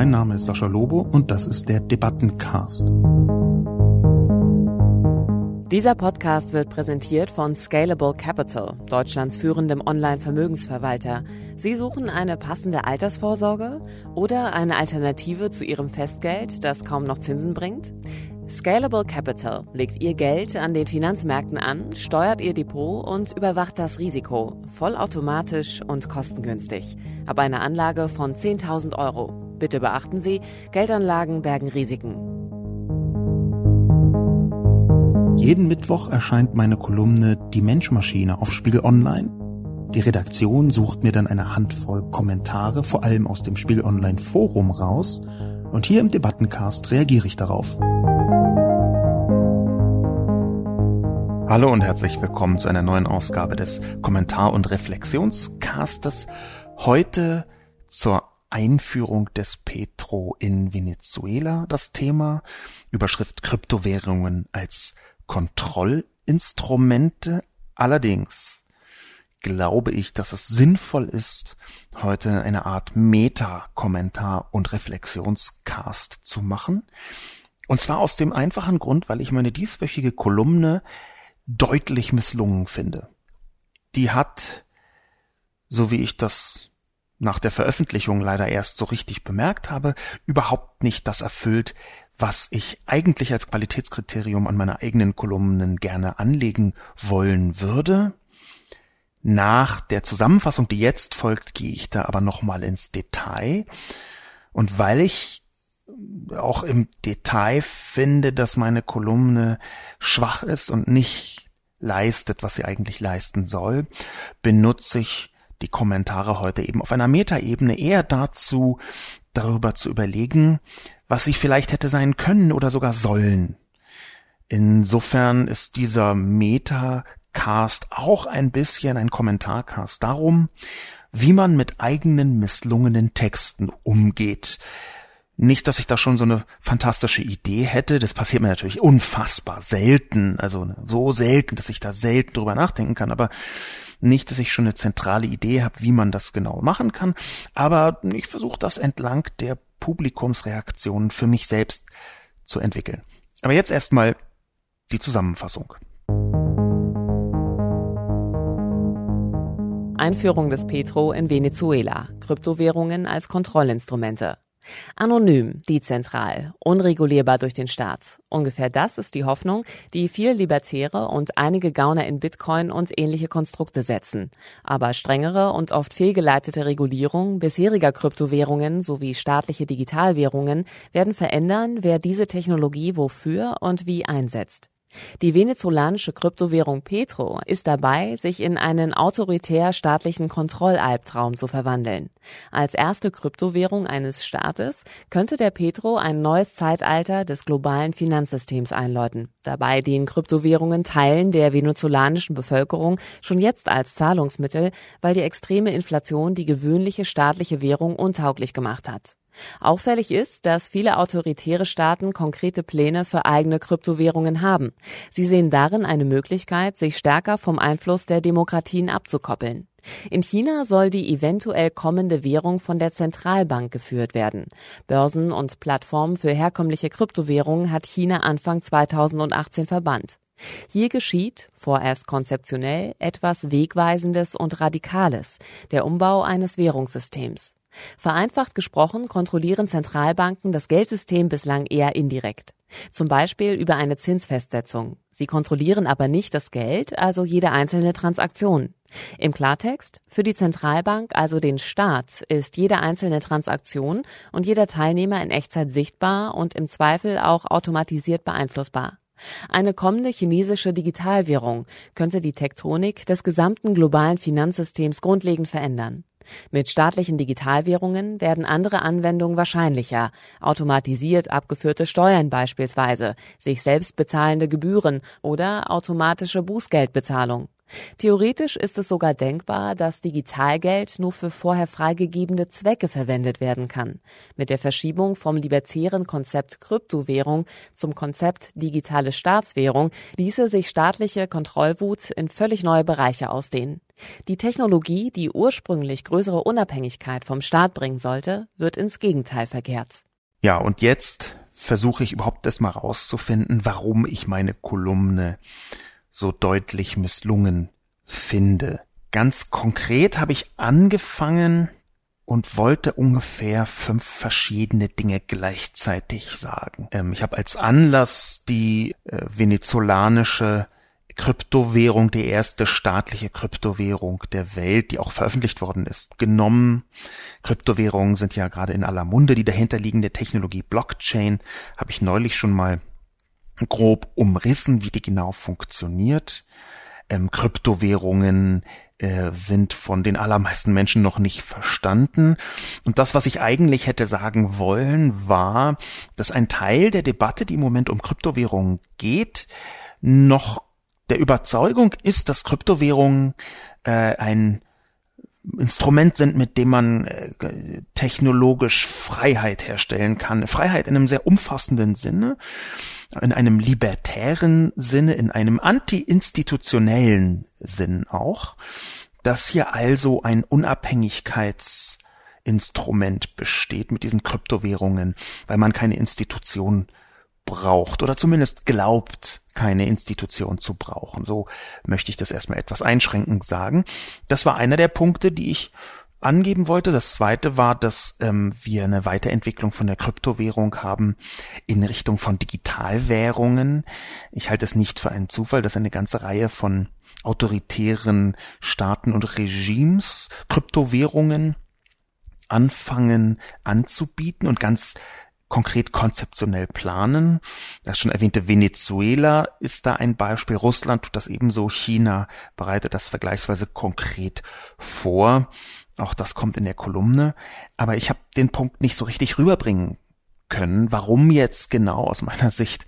Mein Name ist Sascha Lobo und das ist der Debattencast. Dieser Podcast wird präsentiert von Scalable Capital, Deutschlands führendem Online-Vermögensverwalter. Sie suchen eine passende Altersvorsorge oder eine Alternative zu Ihrem Festgeld, das kaum noch Zinsen bringt? Scalable Capital legt Ihr Geld an den Finanzmärkten an, steuert Ihr Depot und überwacht das Risiko, vollautomatisch und kostengünstig. Ab einer Anlage von 10.000 Euro. Bitte beachten Sie, Geldanlagen bergen Risiken. Jeden Mittwoch erscheint meine Kolumne Die Menschmaschine auf Spiegel Online. Die Redaktion sucht mir dann eine Handvoll Kommentare, vor allem aus dem Spiegel Online Forum raus, und hier im Debattencast reagiere ich darauf. Hallo und herzlich willkommen zu einer neuen Ausgabe des Kommentar- und Reflexionscastes. Heute zur Einführung des Petro in Venezuela das Thema. Überschrift Kryptowährungen als Kontrollinstrumente. Allerdings glaube ich, dass es sinnvoll ist, heute eine Art Meta-Kommentar und Reflexionscast zu machen. Und zwar aus dem einfachen Grund, weil ich meine dieswöchige Kolumne deutlich misslungen finde. Die hat, so wie ich das nach der Veröffentlichung leider erst so richtig bemerkt habe, überhaupt nicht das erfüllt, was ich eigentlich als Qualitätskriterium an meine eigenen Kolumnen gerne anlegen wollen würde. Nach der Zusammenfassung, die jetzt folgt, gehe ich da aber nochmal ins Detail. Und weil ich auch im Detail finde, dass meine Kolumne schwach ist und nicht leistet, was sie eigentlich leisten soll, benutze ich die Kommentare heute eben auf einer Metaebene eher dazu, darüber zu überlegen, was sie vielleicht hätte sein können oder sogar sollen. Insofern ist dieser Meta-Cast auch ein bisschen ein Kommentarcast darum, wie man mit eigenen misslungenen Texten umgeht. Nicht, dass ich da schon so eine fantastische Idee hätte. Das passiert mir natürlich unfassbar selten. Also so selten, dass ich da selten drüber nachdenken kann. Aber nicht, dass ich schon eine zentrale Idee habe, wie man das genau machen kann. Aber ich versuche das entlang der Publikumsreaktionen für mich selbst zu entwickeln. Aber jetzt erstmal die Zusammenfassung. Einführung des Petro in Venezuela. Kryptowährungen als Kontrollinstrumente. Anonym, dezentral, unregulierbar durch den Staat. Ungefähr das ist die Hoffnung, die viele Libertäre und einige Gauner in Bitcoin und ähnliche Konstrukte setzen. Aber strengere und oft fehlgeleitete Regulierung bisheriger Kryptowährungen sowie staatliche Digitalwährungen werden verändern, wer diese Technologie wofür und wie einsetzt. Die venezolanische Kryptowährung Petro ist dabei, sich in einen autoritär staatlichen Kontrollalbtraum zu verwandeln. Als erste Kryptowährung eines Staates könnte der Petro ein neues Zeitalter des globalen Finanzsystems einläuten. Dabei dienen Kryptowährungen Teilen der venezolanischen Bevölkerung schon jetzt als Zahlungsmittel, weil die extreme Inflation die gewöhnliche staatliche Währung untauglich gemacht hat. Auffällig ist, dass viele autoritäre Staaten konkrete Pläne für eigene Kryptowährungen haben. Sie sehen darin eine Möglichkeit, sich stärker vom Einfluss der Demokratien abzukoppeln. In China soll die eventuell kommende Währung von der Zentralbank geführt werden. Börsen und Plattformen für herkömmliche Kryptowährungen hat China Anfang 2018 verbannt. Hier geschieht, vorerst konzeptionell, etwas Wegweisendes und Radikales, der Umbau eines Währungssystems. Vereinfacht gesprochen kontrollieren Zentralbanken das Geldsystem bislang eher indirekt. Zum Beispiel über eine Zinsfestsetzung. Sie kontrollieren aber nicht das Geld, also jede einzelne Transaktion. Im Klartext, für die Zentralbank, also den Staat, ist jede einzelne Transaktion und jeder Teilnehmer in Echtzeit sichtbar und im Zweifel auch automatisiert beeinflussbar. Eine kommende chinesische Digitalwährung könnte die Tektonik des gesamten globalen Finanzsystems grundlegend verändern. Mit staatlichen Digitalwährungen werden andere Anwendungen wahrscheinlicher, automatisiert abgeführte Steuern beispielsweise, sich selbst bezahlende Gebühren oder automatische Bußgeldbezahlung. Theoretisch ist es sogar denkbar, dass Digitalgeld nur für vorher freigegebene Zwecke verwendet werden kann. Mit der Verschiebung vom libertären Konzept Kryptowährung zum Konzept digitale Staatswährung ließe sich staatliche Kontrollwut in völlig neue Bereiche ausdehnen. Die Technologie, die ursprünglich größere Unabhängigkeit vom Staat bringen sollte, wird ins Gegenteil verkehrt. Ja, und jetzt versuche ich überhaupt erstmal rauszufinden, warum ich meine Kolumne so deutlich misslungen finde. Ganz konkret habe ich angefangen und wollte ungefähr fünf verschiedene Dinge gleichzeitig sagen. Ähm, ich habe als Anlass die äh, venezolanische Kryptowährung, die erste staatliche Kryptowährung der Welt, die auch veröffentlicht worden ist, genommen. Kryptowährungen sind ja gerade in aller Munde. Die dahinterliegende Technologie Blockchain habe ich neulich schon mal grob umrissen, wie die genau funktioniert. Ähm, Kryptowährungen äh, sind von den allermeisten Menschen noch nicht verstanden. Und das, was ich eigentlich hätte sagen wollen, war, dass ein Teil der Debatte, die im Moment um Kryptowährungen geht, noch der Überzeugung ist, dass Kryptowährungen äh, ein Instrument sind, mit dem man äh, technologisch Freiheit herstellen kann. Freiheit in einem sehr umfassenden Sinne, in einem libertären Sinne, in einem anti-institutionellen Sinn auch, dass hier also ein Unabhängigkeitsinstrument besteht mit diesen Kryptowährungen, weil man keine Institution braucht oder zumindest glaubt, keine Institution zu brauchen. So möchte ich das erstmal etwas einschränkend sagen. Das war einer der Punkte, die ich angeben wollte. Das zweite war, dass ähm, wir eine Weiterentwicklung von der Kryptowährung haben in Richtung von Digitalwährungen. Ich halte es nicht für einen Zufall, dass eine ganze Reihe von autoritären Staaten und Regimes Kryptowährungen anfangen anzubieten und ganz konkret konzeptionell planen. Das schon erwähnte Venezuela ist da ein Beispiel. Russland tut das ebenso. China bereitet das vergleichsweise konkret vor. Auch das kommt in der Kolumne. Aber ich habe den Punkt nicht so richtig rüberbringen können, warum jetzt genau aus meiner Sicht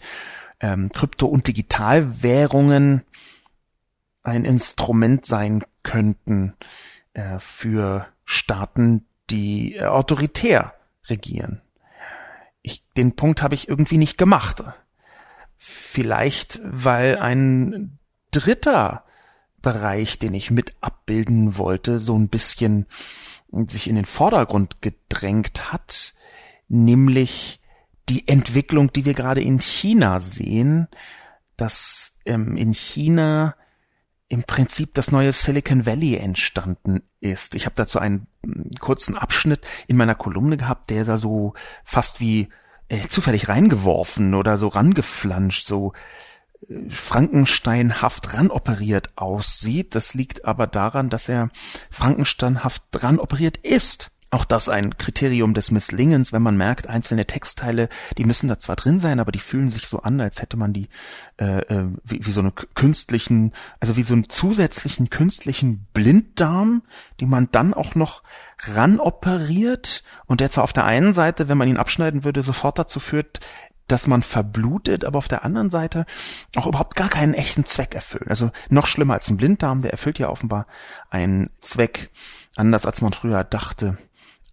ähm, Krypto- und Digitalwährungen ein Instrument sein könnten äh, für Staaten, die äh, autoritär regieren ich, den Punkt habe ich irgendwie nicht gemacht. Vielleicht, weil ein dritter Bereich, den ich mit abbilden wollte, so ein bisschen sich in den Vordergrund gedrängt hat, nämlich die Entwicklung, die wir gerade in China sehen, dass ähm, in China im Prinzip das neue Silicon Valley entstanden ist. Ich habe dazu einen hm, kurzen Abschnitt in meiner Kolumne gehabt, der da so fast wie äh, zufällig reingeworfen oder so rangeflanscht, so äh, Frankensteinhaft ranoperiert aussieht. Das liegt aber daran, dass er Frankensteinhaft ranoperiert ist. Auch das ein Kriterium des Misslingens, wenn man merkt, einzelne Textteile, die müssen da zwar drin sein, aber die fühlen sich so an, als hätte man die äh, äh, wie, wie so eine künstlichen, also wie so einen zusätzlichen künstlichen Blinddarm, die man dann auch noch ranoperiert und der zwar auf der einen Seite, wenn man ihn abschneiden würde, sofort dazu führt, dass man verblutet, aber auf der anderen Seite auch überhaupt gar keinen echten Zweck erfüllt. Also noch schlimmer als ein Blinddarm, der erfüllt ja offenbar einen Zweck anders als man früher dachte.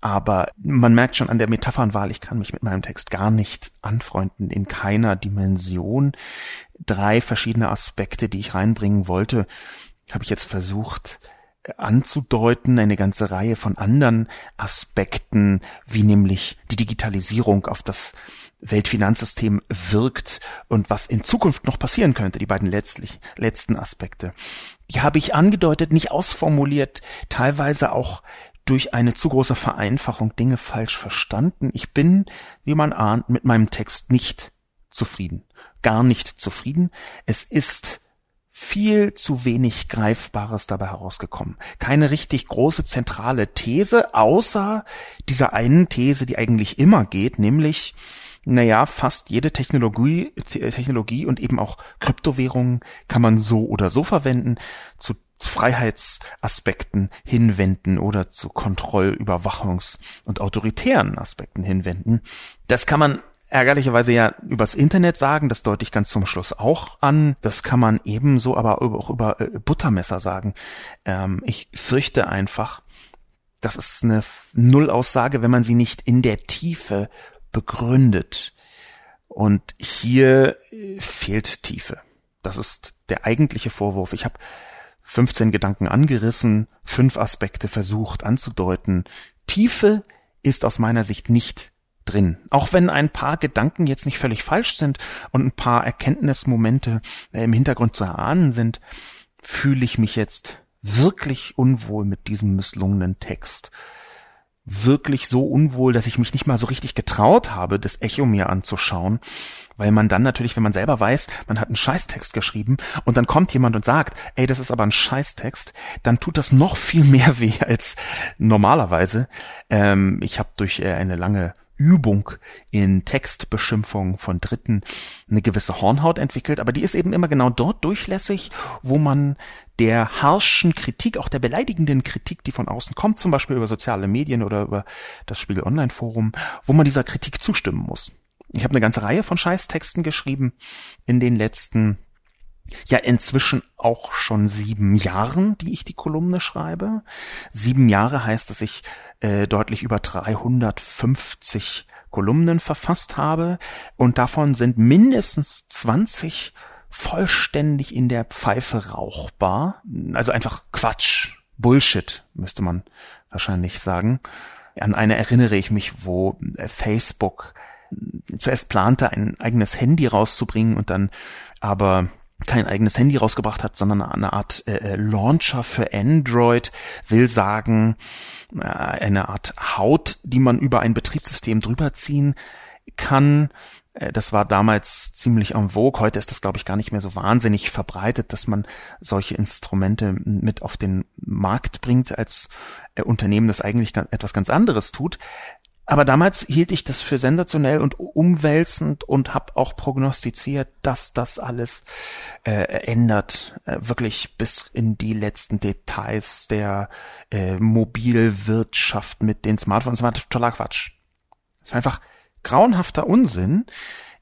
Aber man merkt schon an der Metaphernwahl, ich kann mich mit meinem Text gar nicht anfreunden, in keiner Dimension. Drei verschiedene Aspekte, die ich reinbringen wollte, habe ich jetzt versucht äh, anzudeuten, eine ganze Reihe von anderen Aspekten, wie nämlich die Digitalisierung auf das Weltfinanzsystem wirkt und was in Zukunft noch passieren könnte, die beiden letztlich, letzten Aspekte. Die habe ich angedeutet, nicht ausformuliert, teilweise auch durch eine zu große Vereinfachung Dinge falsch verstanden. Ich bin, wie man ahnt, mit meinem Text nicht zufrieden. Gar nicht zufrieden. Es ist viel zu wenig Greifbares dabei herausgekommen. Keine richtig große zentrale These, außer dieser einen These, die eigentlich immer geht, nämlich, naja, fast jede Technologie, Technologie und eben auch Kryptowährungen kann man so oder so verwenden. Zu Freiheitsaspekten hinwenden oder zu Kontroll-, Überwachungs- und autoritären Aspekten hinwenden. Das kann man ärgerlicherweise ja übers Internet sagen, das deute ich ganz zum Schluss auch an. Das kann man ebenso aber auch über äh, Buttermesser sagen. Ähm, ich fürchte einfach, das ist eine Nullaussage, wenn man sie nicht in der Tiefe begründet. Und hier äh, fehlt Tiefe. Das ist der eigentliche Vorwurf. Ich habe 15 Gedanken angerissen, fünf Aspekte versucht anzudeuten. Tiefe ist aus meiner Sicht nicht drin. Auch wenn ein paar Gedanken jetzt nicht völlig falsch sind und ein paar Erkenntnismomente äh, im Hintergrund zu erahnen sind, fühle ich mich jetzt wirklich unwohl mit diesem misslungenen Text. Wirklich so unwohl, dass ich mich nicht mal so richtig getraut habe, das Echo mir anzuschauen, weil man dann natürlich, wenn man selber weiß, man hat einen Scheißtext geschrieben und dann kommt jemand und sagt, ey, das ist aber ein Scheißtext, dann tut das noch viel mehr weh als normalerweise. Ähm, ich habe durch äh, eine lange Übung in Textbeschimpfung von Dritten eine gewisse Hornhaut entwickelt, aber die ist eben immer genau dort durchlässig, wo man der harschen Kritik, auch der beleidigenden Kritik, die von außen kommt, zum Beispiel über soziale Medien oder über das Spiegel Online Forum, wo man dieser Kritik zustimmen muss. Ich habe eine ganze Reihe von Scheißtexten geschrieben in den letzten ja inzwischen auch schon sieben Jahren, die ich die Kolumne schreibe. Sieben Jahre heißt, dass ich äh, deutlich über 350 Kolumnen verfasst habe und davon sind mindestens 20 vollständig in der Pfeife rauchbar. Also einfach Quatsch, Bullshit, müsste man wahrscheinlich sagen. An eine erinnere ich mich, wo äh, Facebook zuerst plante, ein eigenes Handy rauszubringen und dann aber kein eigenes Handy rausgebracht hat, sondern eine Art äh, äh, Launcher für Android, will sagen, äh, eine Art Haut, die man über ein Betriebssystem drüber ziehen kann. Äh, das war damals ziemlich en vogue. Heute ist das, glaube ich, gar nicht mehr so wahnsinnig verbreitet, dass man solche Instrumente mit auf den Markt bringt, als äh, Unternehmen das eigentlich etwas ganz anderes tut. Aber damals hielt ich das für sensationell und umwälzend und habe auch prognostiziert, dass das alles äh, ändert, äh, wirklich bis in die letzten Details der äh, Mobilwirtschaft mit den Smartphones. Das war totaler Quatsch. Das war einfach grauenhafter Unsinn.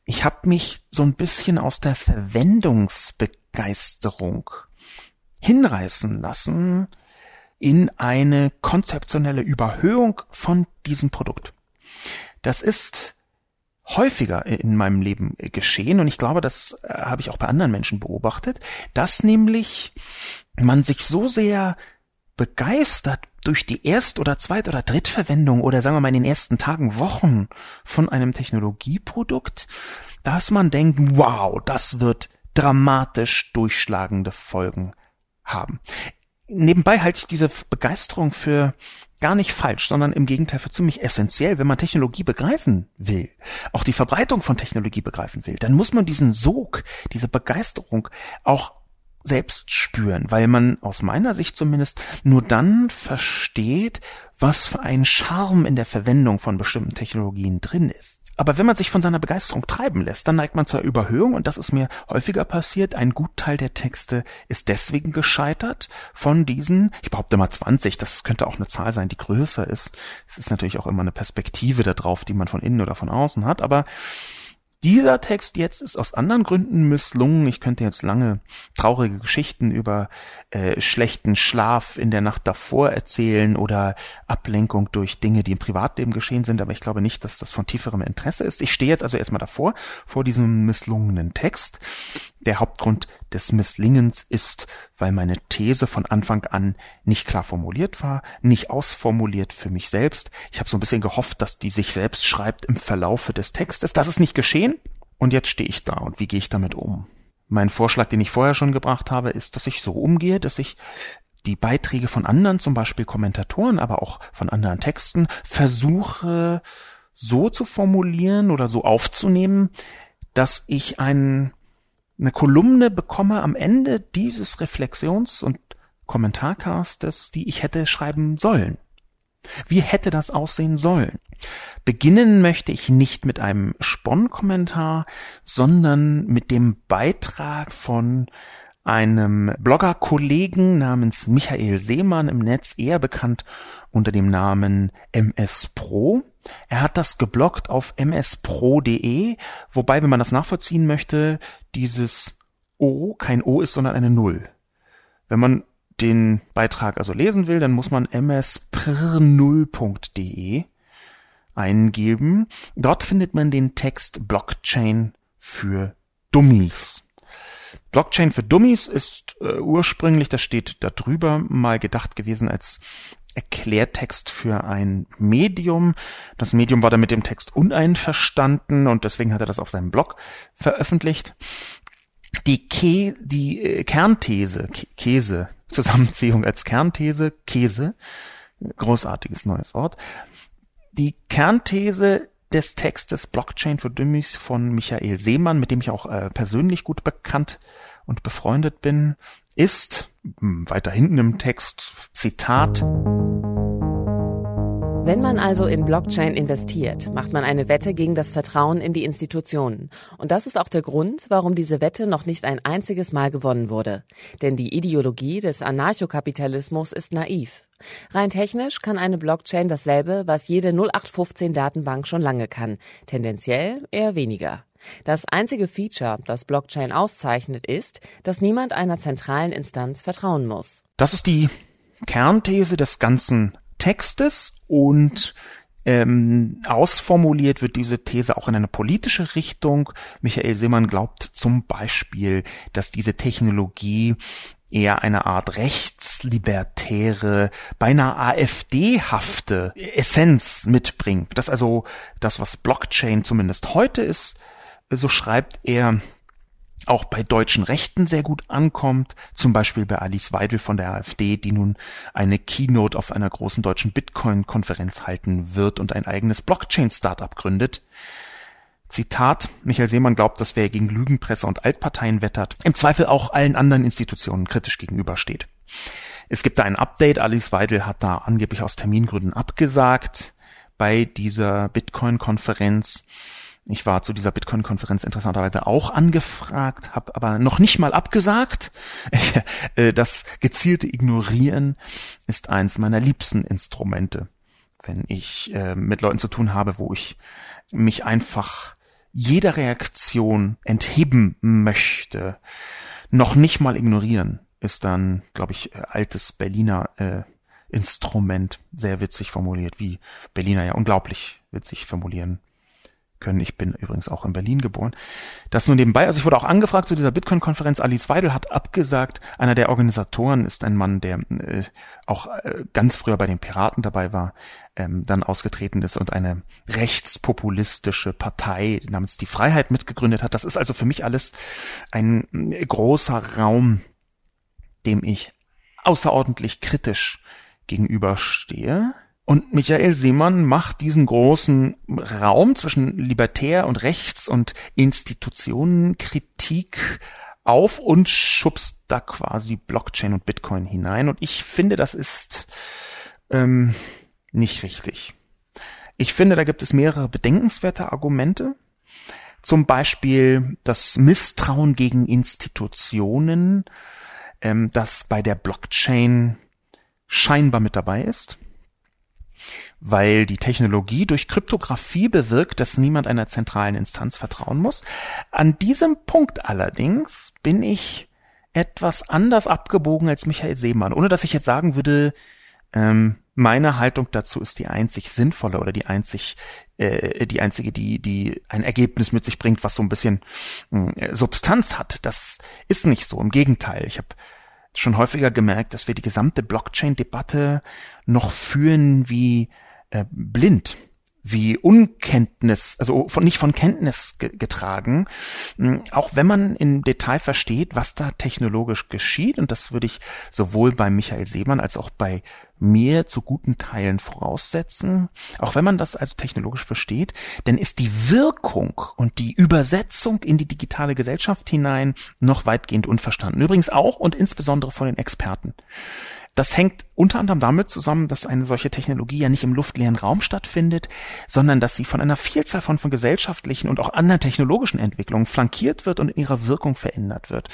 Ich habe mich so ein bisschen aus der Verwendungsbegeisterung hinreißen lassen in eine konzeptionelle Überhöhung von diesem Produkt. Das ist häufiger in meinem Leben geschehen und ich glaube, das äh, habe ich auch bei anderen Menschen beobachtet, dass nämlich man sich so sehr begeistert durch die Erst- oder Zweit- oder Drittverwendung oder sagen wir mal in den ersten Tagen, Wochen von einem Technologieprodukt, dass man denkt, wow, das wird dramatisch durchschlagende Folgen haben. Nebenbei halte ich diese Begeisterung für gar nicht falsch, sondern im Gegenteil für ziemlich essentiell, wenn man Technologie begreifen will, auch die Verbreitung von Technologie begreifen will, dann muss man diesen Sog, diese Begeisterung auch selbst spüren, weil man aus meiner Sicht zumindest nur dann versteht, was für ein Charme in der Verwendung von bestimmten Technologien drin ist. Aber wenn man sich von seiner Begeisterung treiben lässt, dann neigt man zur Überhöhung und das ist mir häufiger passiert. Ein Gutteil der Texte ist deswegen gescheitert von diesen, ich behaupte mal 20, das könnte auch eine Zahl sein, die größer ist. Es ist natürlich auch immer eine Perspektive darauf, die man von innen oder von außen hat, aber dieser Text jetzt ist aus anderen Gründen misslungen. Ich könnte jetzt lange traurige Geschichten über äh, schlechten Schlaf in der Nacht davor erzählen oder Ablenkung durch Dinge, die im Privatleben geschehen sind, aber ich glaube nicht, dass das von tieferem Interesse ist. Ich stehe jetzt also erstmal davor, vor diesem misslungenen Text. Der Hauptgrund des Misslingens ist, weil meine These von Anfang an nicht klar formuliert war, nicht ausformuliert für mich selbst. Ich habe so ein bisschen gehofft, dass die sich selbst schreibt im Verlaufe des Textes. Das ist nicht geschehen. Und jetzt stehe ich da und wie gehe ich damit um? Mein Vorschlag, den ich vorher schon gebracht habe, ist, dass ich so umgehe, dass ich die Beiträge von anderen, zum Beispiel Kommentatoren, aber auch von anderen Texten, versuche so zu formulieren oder so aufzunehmen, dass ich einen eine Kolumne bekomme am Ende dieses Reflexions- und Kommentarcastes, die ich hätte schreiben sollen. Wie hätte das aussehen sollen? Beginnen möchte ich nicht mit einem Spon-Kommentar, sondern mit dem Beitrag von einem Blogger-Kollegen namens Michael Seemann im Netz, eher bekannt unter dem Namen MS Pro. Er hat das geblockt auf mspro.de, wobei, wenn man das nachvollziehen möchte, dieses O kein O ist, sondern eine Null. Wenn man den Beitrag also lesen will, dann muss man mspr0.de eingeben. Dort findet man den Text Blockchain für Dummies. Blockchain für Dummies ist äh, ursprünglich, das steht da drüber, mal gedacht gewesen als Erklärtext für ein Medium. Das Medium war da mit dem Text uneinverstanden und deswegen hat er das auf seinem Blog veröffentlicht. Die, Ke die äh, Kernthese, Käse, Zusammenziehung als Kernthese, Käse, großartiges neues Wort. Die Kernthese des Textes Blockchain für Dummies von Michael Seemann, mit dem ich auch äh, persönlich gut bekannt und befreundet bin, ist, hm, weiter hinten im Text, Zitat, wenn man also in Blockchain investiert, macht man eine Wette gegen das Vertrauen in die Institutionen. Und das ist auch der Grund, warum diese Wette noch nicht ein einziges Mal gewonnen wurde. Denn die Ideologie des Anarchokapitalismus ist naiv. Rein technisch kann eine Blockchain dasselbe, was jede 0815 Datenbank schon lange kann. Tendenziell eher weniger. Das einzige Feature, das Blockchain auszeichnet, ist, dass niemand einer zentralen Instanz vertrauen muss. Das ist die Kernthese des ganzen Textes und ähm, ausformuliert wird diese These auch in eine politische Richtung. Michael Seemann glaubt zum Beispiel, dass diese Technologie eher eine Art rechtslibertäre, beinahe AfD-hafte Essenz mitbringt. Das also das, was Blockchain zumindest heute ist, so schreibt er, auch bei deutschen Rechten sehr gut ankommt, zum Beispiel bei Alice Weidel von der AfD, die nun eine Keynote auf einer großen deutschen Bitcoin-Konferenz halten wird und ein eigenes Blockchain-Startup gründet. Zitat, Michael Seemann glaubt, dass wer gegen Lügenpresse und Altparteien wettert, im Zweifel auch allen anderen Institutionen kritisch gegenübersteht. Es gibt da ein Update, Alice Weidel hat da angeblich aus Termingründen abgesagt bei dieser Bitcoin-Konferenz. Ich war zu dieser Bitcoin-Konferenz interessanterweise auch angefragt, habe aber noch nicht mal abgesagt. Äh, das gezielte Ignorieren ist eins meiner liebsten Instrumente, wenn ich äh, mit Leuten zu tun habe, wo ich mich einfach jeder Reaktion entheben möchte. Noch nicht mal ignorieren ist dann, glaube ich, äh, altes Berliner äh, Instrument, sehr witzig formuliert, wie Berliner ja unglaublich witzig formulieren können. Ich bin übrigens auch in Berlin geboren. Das nur nebenbei. Also ich wurde auch angefragt zu dieser Bitcoin-Konferenz. Alice Weidel hat abgesagt. Einer der Organisatoren ist ein Mann, der äh, auch äh, ganz früher bei den Piraten dabei war, ähm, dann ausgetreten ist und eine rechtspopulistische Partei namens Die Freiheit mitgegründet hat. Das ist also für mich alles ein äh, großer Raum, dem ich außerordentlich kritisch gegenüberstehe. Und Michael Seemann macht diesen großen Raum zwischen Libertär und Rechts- und Institutionenkritik auf und schubst da quasi Blockchain und Bitcoin hinein. Und ich finde, das ist ähm, nicht richtig. Ich finde, da gibt es mehrere bedenkenswerte Argumente. Zum Beispiel das Misstrauen gegen Institutionen, ähm, das bei der Blockchain scheinbar mit dabei ist weil die Technologie durch Kryptographie bewirkt, dass niemand einer zentralen Instanz vertrauen muss. An diesem Punkt allerdings bin ich etwas anders abgebogen als Michael Seemann, ohne dass ich jetzt sagen würde, ähm, meine Haltung dazu ist die einzig sinnvolle oder die einzig äh, die einzige, die die ein Ergebnis mit sich bringt, was so ein bisschen äh, Substanz hat. Das ist nicht so. Im Gegenteil, ich habe schon häufiger gemerkt, dass wir die gesamte Blockchain-Debatte noch führen wie äh, blind wie Unkenntnis, also von, nicht von Kenntnis getragen, hm, auch wenn man im Detail versteht, was da technologisch geschieht, und das würde ich sowohl bei Michael Seemann als auch bei mir zu guten Teilen voraussetzen, auch wenn man das also technologisch versteht, denn ist die Wirkung und die Übersetzung in die digitale Gesellschaft hinein noch weitgehend unverstanden. Übrigens auch und insbesondere von den Experten. Das hängt unter anderem damit zusammen, dass eine solche Technologie ja nicht im luftleeren Raum stattfindet, sondern dass sie von einer Vielzahl von, von gesellschaftlichen und auch anderen technologischen Entwicklungen flankiert wird und in ihrer Wirkung verändert wird.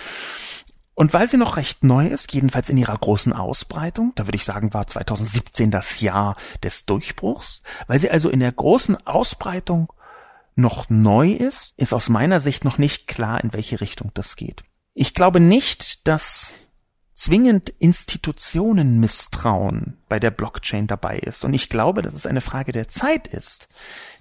Und weil sie noch recht neu ist, jedenfalls in ihrer großen Ausbreitung, da würde ich sagen, war 2017 das Jahr des Durchbruchs, weil sie also in der großen Ausbreitung noch neu ist, ist aus meiner Sicht noch nicht klar, in welche Richtung das geht. Ich glaube nicht, dass zwingend Institutionenmisstrauen bei der Blockchain dabei ist. Und ich glaube, dass es eine Frage der Zeit ist,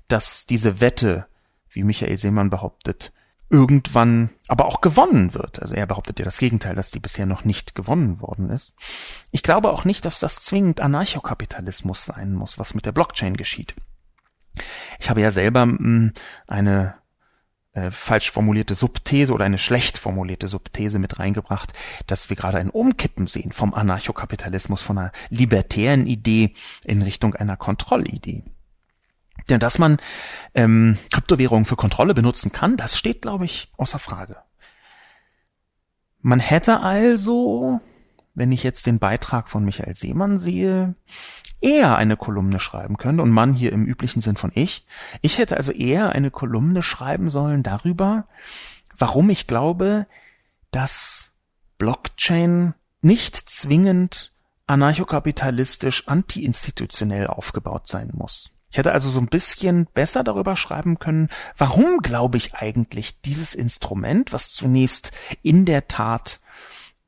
dass diese Wette, wie Michael Seemann behauptet, irgendwann aber auch gewonnen wird. Also er behauptet ja das Gegenteil, dass die bisher noch nicht gewonnen worden ist. Ich glaube auch nicht, dass das zwingend Anarchokapitalismus sein muss, was mit der Blockchain geschieht. Ich habe ja selber mh, hm, eine äh, falsch formulierte Subthese oder eine schlecht formulierte Subthese mit reingebracht, dass wir gerade ein Umkippen sehen vom Anarchokapitalismus, von einer libertären Idee in Richtung einer Kontrollidee. Denn dass man ähm, Kryptowährungen für Kontrolle benutzen kann, das steht, glaube ich, außer Frage. Man hätte also, wenn ich jetzt den Beitrag von Michael Seemann sehe, eher eine Kolumne schreiben können und Mann hier im üblichen Sinn von ich. Ich hätte also eher eine Kolumne schreiben sollen darüber, warum ich glaube, dass Blockchain nicht zwingend anarchokapitalistisch antiinstitutionell aufgebaut sein muss. Ich hätte also so ein bisschen besser darüber schreiben können, warum glaube ich eigentlich dieses Instrument, was zunächst in der Tat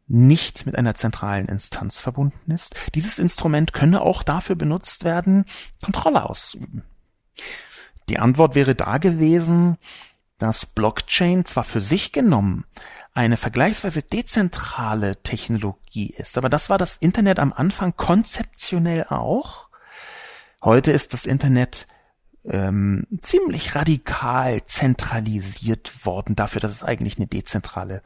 nicht mit einer zentralen Instanz verbunden ist. Dieses Instrument könne auch dafür benutzt werden, Kontrolle auszuüben. Die Antwort wäre da gewesen, dass Blockchain zwar für sich genommen eine vergleichsweise dezentrale Technologie ist, aber das war das Internet am Anfang konzeptionell auch. Heute ist das Internet ähm, ziemlich radikal zentralisiert worden dafür, dass es eigentlich eine dezentrale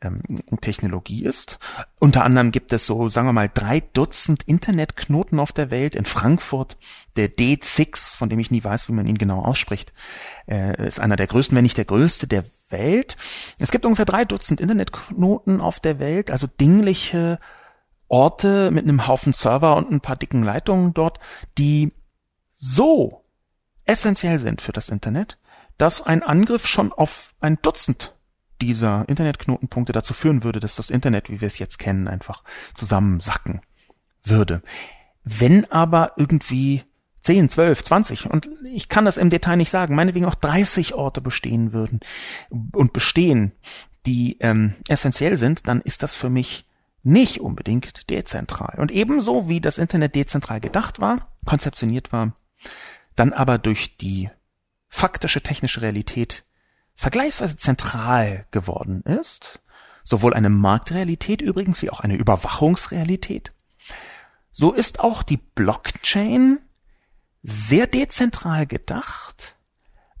ähm, Technologie ist. Unter anderem gibt es so, sagen wir mal, drei Dutzend Internetknoten auf der Welt. In Frankfurt der D6, von dem ich nie weiß, wie man ihn genau ausspricht, äh, ist einer der größten, wenn nicht der größte der Welt. Es gibt ungefähr drei Dutzend Internetknoten auf der Welt, also dingliche Orte mit einem Haufen Server und ein paar dicken Leitungen dort, die so essentiell sind für das Internet, dass ein Angriff schon auf ein Dutzend dieser Internetknotenpunkte dazu führen würde, dass das Internet, wie wir es jetzt kennen, einfach zusammensacken würde. Wenn aber irgendwie 10, 12, 20 und ich kann das im Detail nicht sagen, meinetwegen auch 30 Orte bestehen würden und bestehen, die ähm, essentiell sind, dann ist das für mich nicht unbedingt dezentral. Und ebenso wie das Internet dezentral gedacht war, konzeptioniert war, dann aber durch die faktische technische Realität vergleichsweise zentral geworden ist, sowohl eine Marktrealität übrigens wie auch eine Überwachungsrealität, so ist auch die Blockchain sehr dezentral gedacht,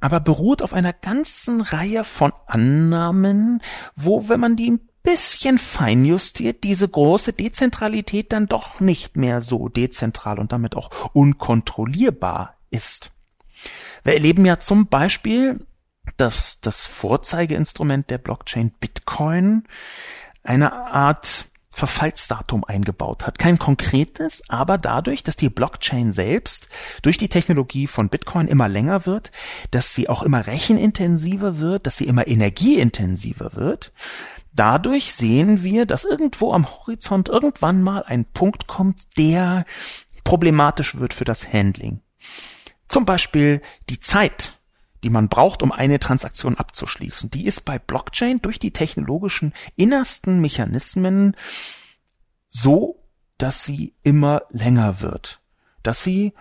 aber beruht auf einer ganzen Reihe von Annahmen, wo, wenn man die ein bisschen feinjustiert, diese große Dezentralität dann doch nicht mehr so dezentral und damit auch unkontrollierbar ist. Wir erleben ja zum Beispiel, dass das Vorzeigeinstrument der Blockchain Bitcoin eine Art Verfallsdatum eingebaut hat. Kein konkretes, aber dadurch, dass die Blockchain selbst durch die Technologie von Bitcoin immer länger wird, dass sie auch immer rechenintensiver wird, dass sie immer energieintensiver wird, dadurch sehen wir, dass irgendwo am Horizont irgendwann mal ein Punkt kommt, der problematisch wird für das Handling. Zum Beispiel die Zeit, die man braucht, um eine Transaktion abzuschließen. Die ist bei Blockchain durch die technologischen innersten Mechanismen so, dass sie immer länger wird, dass sie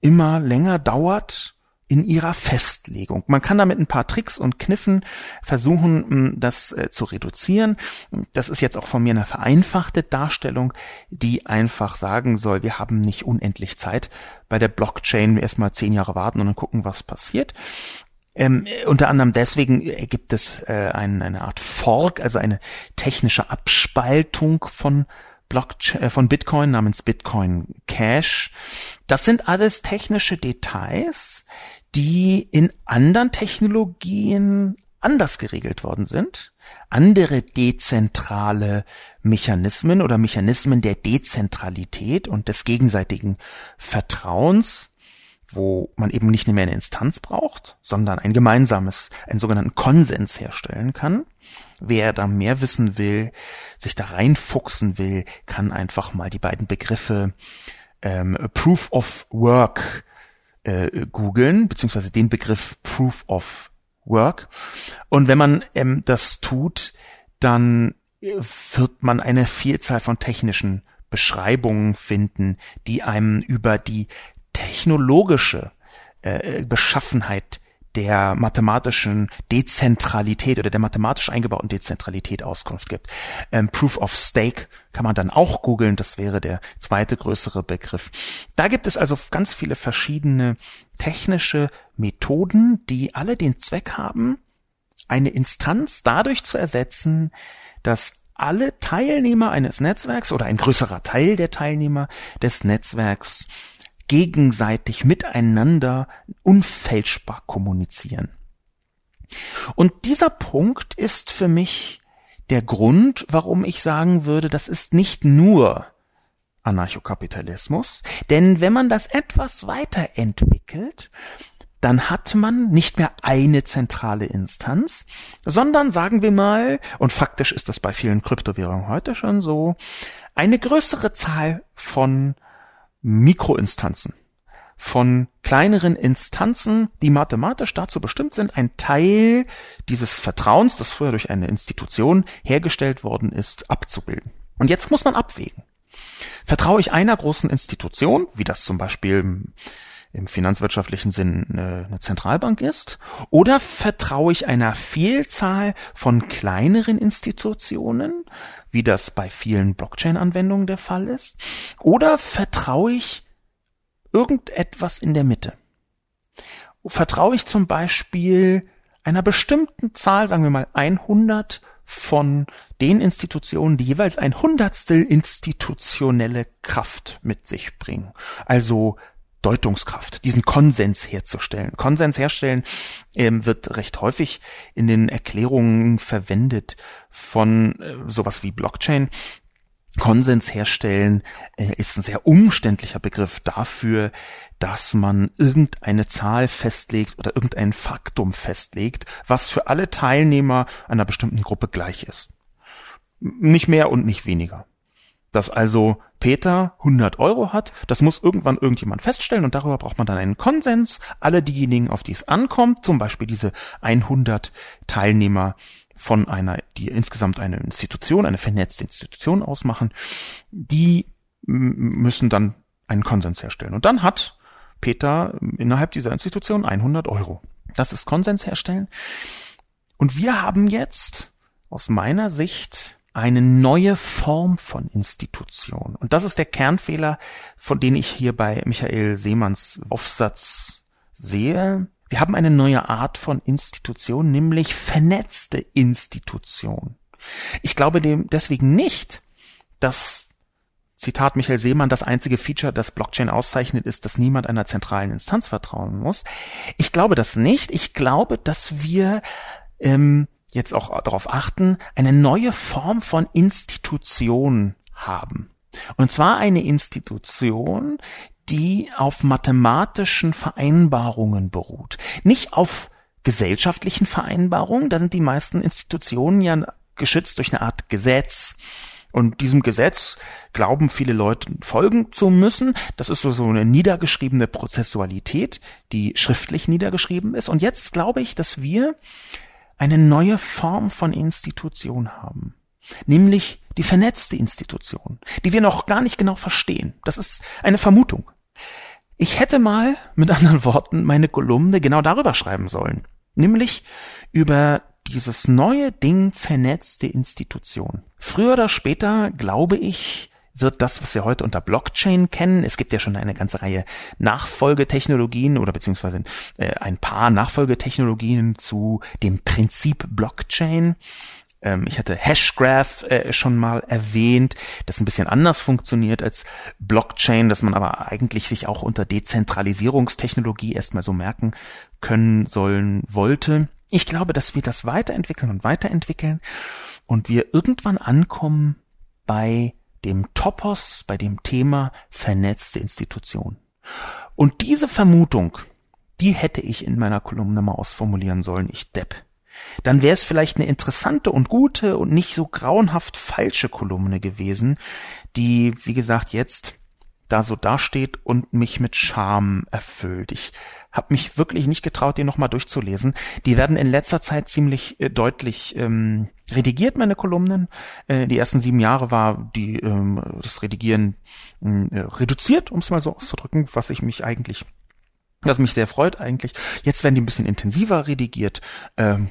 immer länger dauert in ihrer Festlegung. Man kann damit ein paar Tricks und Kniffen versuchen, das äh, zu reduzieren. Das ist jetzt auch von mir eine vereinfachte Darstellung, die einfach sagen soll, wir haben nicht unendlich Zeit. Bei der Blockchain erstmal zehn Jahre warten und dann gucken, was passiert. Ähm, unter anderem deswegen gibt es äh, ein, eine Art Fork, also eine technische Abspaltung von Blockchain, äh, von Bitcoin namens Bitcoin Cash. Das sind alles technische Details, die in anderen Technologien anders geregelt worden sind. Andere dezentrale Mechanismen oder Mechanismen der Dezentralität und des gegenseitigen Vertrauens, wo man eben nicht mehr eine Instanz braucht, sondern ein gemeinsames, einen sogenannten Konsens herstellen kann. Wer da mehr wissen will, sich da reinfuchsen will, kann einfach mal die beiden Begriffe ähm, Proof of Work äh, googeln, beziehungsweise den Begriff Proof of Work. Und wenn man ähm, das tut, dann wird man eine Vielzahl von technischen Beschreibungen finden, die einem über die technologische äh, Beschaffenheit der mathematischen Dezentralität oder der mathematisch eingebauten Dezentralität Auskunft gibt. Ähm, Proof of Stake kann man dann auch googeln, das wäre der zweite größere Begriff. Da gibt es also ganz viele verschiedene technische Methoden, die alle den Zweck haben, eine Instanz dadurch zu ersetzen, dass alle Teilnehmer eines Netzwerks oder ein größerer Teil der Teilnehmer des Netzwerks gegenseitig miteinander unfälschbar kommunizieren. Und dieser Punkt ist für mich der Grund, warum ich sagen würde, das ist nicht nur Anarchokapitalismus, denn wenn man das etwas weiterentwickelt, dann hat man nicht mehr eine zentrale Instanz, sondern sagen wir mal, und faktisch ist das bei vielen Kryptowährungen heute schon so, eine größere Zahl von Mikroinstanzen, von kleineren Instanzen, die mathematisch dazu bestimmt sind, ein Teil dieses Vertrauens, das früher durch eine Institution hergestellt worden ist, abzubilden. Und jetzt muss man abwägen. Vertraue ich einer großen Institution, wie das zum Beispiel im finanzwirtschaftlichen Sinn eine, eine Zentralbank ist? Oder vertraue ich einer Vielzahl von kleineren Institutionen, wie das bei vielen Blockchain-Anwendungen der Fall ist? Oder vertraue ich irgendetwas in der Mitte? Vertraue ich zum Beispiel einer bestimmten Zahl, sagen wir mal 100 von den Institutionen, die jeweils ein Hundertstel institutionelle Kraft mit sich bringen. Also Deutungskraft, diesen Konsens herzustellen. Konsens herstellen ähm, wird recht häufig in den Erklärungen verwendet von äh, sowas wie Blockchain. Konsens herstellen äh, ist ein sehr umständlicher Begriff dafür, dass man irgendeine Zahl festlegt oder irgendein Faktum festlegt, was für alle Teilnehmer einer bestimmten Gruppe gleich ist. Nicht mehr und nicht weniger dass also Peter 100 Euro hat. Das muss irgendwann irgendjemand feststellen und darüber braucht man dann einen Konsens. Alle diejenigen, auf die es ankommt, zum Beispiel diese 100 Teilnehmer von einer, die insgesamt eine Institution, eine vernetzte Institution ausmachen, die müssen dann einen Konsens herstellen. Und dann hat Peter innerhalb dieser Institution 100 Euro. Das ist Konsens herstellen. Und wir haben jetzt aus meiner Sicht eine neue Form von Institution. Und das ist der Kernfehler, von dem ich hier bei Michael Seemanns Aufsatz sehe. Wir haben eine neue Art von Institution, nämlich vernetzte Institution. Ich glaube dem deswegen nicht, dass Zitat Michael Seemann, das einzige Feature, das Blockchain auszeichnet, ist, dass niemand einer zentralen Instanz vertrauen muss. Ich glaube das nicht. Ich glaube, dass wir ähm, jetzt auch darauf achten, eine neue Form von Institution haben. Und zwar eine Institution, die auf mathematischen Vereinbarungen beruht. Nicht auf gesellschaftlichen Vereinbarungen, da sind die meisten Institutionen ja geschützt durch eine Art Gesetz. Und diesem Gesetz glauben viele Leute folgen zu müssen. Das ist so, eine niedergeschriebene Prozessualität, die schriftlich niedergeschrieben ist. Und jetzt glaube ich, dass wir eine neue Form von Institution haben, nämlich die vernetzte Institution, die wir noch gar nicht genau verstehen. Das ist eine Vermutung. Ich hätte mal, mit anderen Worten, meine Kolumne genau darüber schreiben sollen, nämlich über dieses neue Ding vernetzte Institution. Früher oder später, glaube ich, wird das, was wir heute unter Blockchain kennen, es gibt ja schon eine ganze Reihe Nachfolgetechnologien oder beziehungsweise äh, ein paar Nachfolgetechnologien zu dem Prinzip Blockchain. Ähm, ich hatte Hashgraph äh, schon mal erwähnt, das ein bisschen anders funktioniert als Blockchain, dass man aber eigentlich sich auch unter Dezentralisierungstechnologie erstmal so merken können sollen wollte. Ich glaube, dass wir das weiterentwickeln und weiterentwickeln und wir irgendwann ankommen bei dem Topos bei dem Thema vernetzte Institution. Und diese Vermutung, die hätte ich in meiner Kolumne mal ausformulieren sollen, ich Depp. Dann wäre es vielleicht eine interessante und gute und nicht so grauenhaft falsche Kolumne gewesen, die, wie gesagt, jetzt da so dasteht und mich mit Scham erfüllt. Ich habe mich wirklich nicht getraut, die nochmal durchzulesen. Die werden in letzter Zeit ziemlich äh, deutlich ähm, redigiert, meine Kolumnen. Äh, die ersten sieben Jahre war die ähm, das Redigieren äh, reduziert, um es mal so auszudrücken, was ich mich eigentlich was mich sehr freut eigentlich. Jetzt werden die ein bisschen intensiver redigiert. Ähm,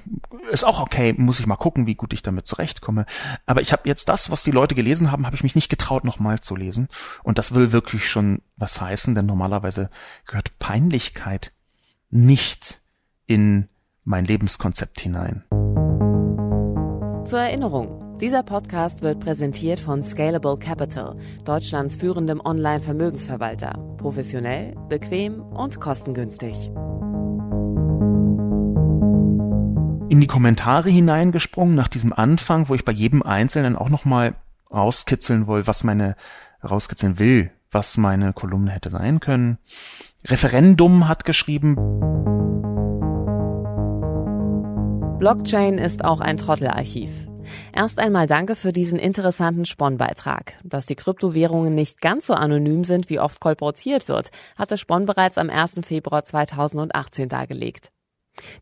ist auch okay, muss ich mal gucken, wie gut ich damit zurechtkomme. Aber ich habe jetzt das, was die Leute gelesen haben, habe ich mich nicht getraut, nochmal zu lesen. Und das will wirklich schon was heißen, denn normalerweise gehört Peinlichkeit nicht in mein Lebenskonzept hinein. Zur Erinnerung. Dieser Podcast wird präsentiert von Scalable Capital, Deutschlands führendem Online-Vermögensverwalter. Professionell, bequem und kostengünstig. In die Kommentare hineingesprungen nach diesem Anfang, wo ich bei jedem Einzelnen auch nochmal rauskitzeln will, was meine, rauskitzeln will, was meine Kolumne hätte sein können. Referendum hat geschrieben. Blockchain ist auch ein Trottelarchiv. Erst einmal danke für diesen interessanten Spon-Beitrag. Dass die Kryptowährungen nicht ganz so anonym sind, wie oft kolportiert wird, hatte Spon bereits am 1. Februar 2018 dargelegt.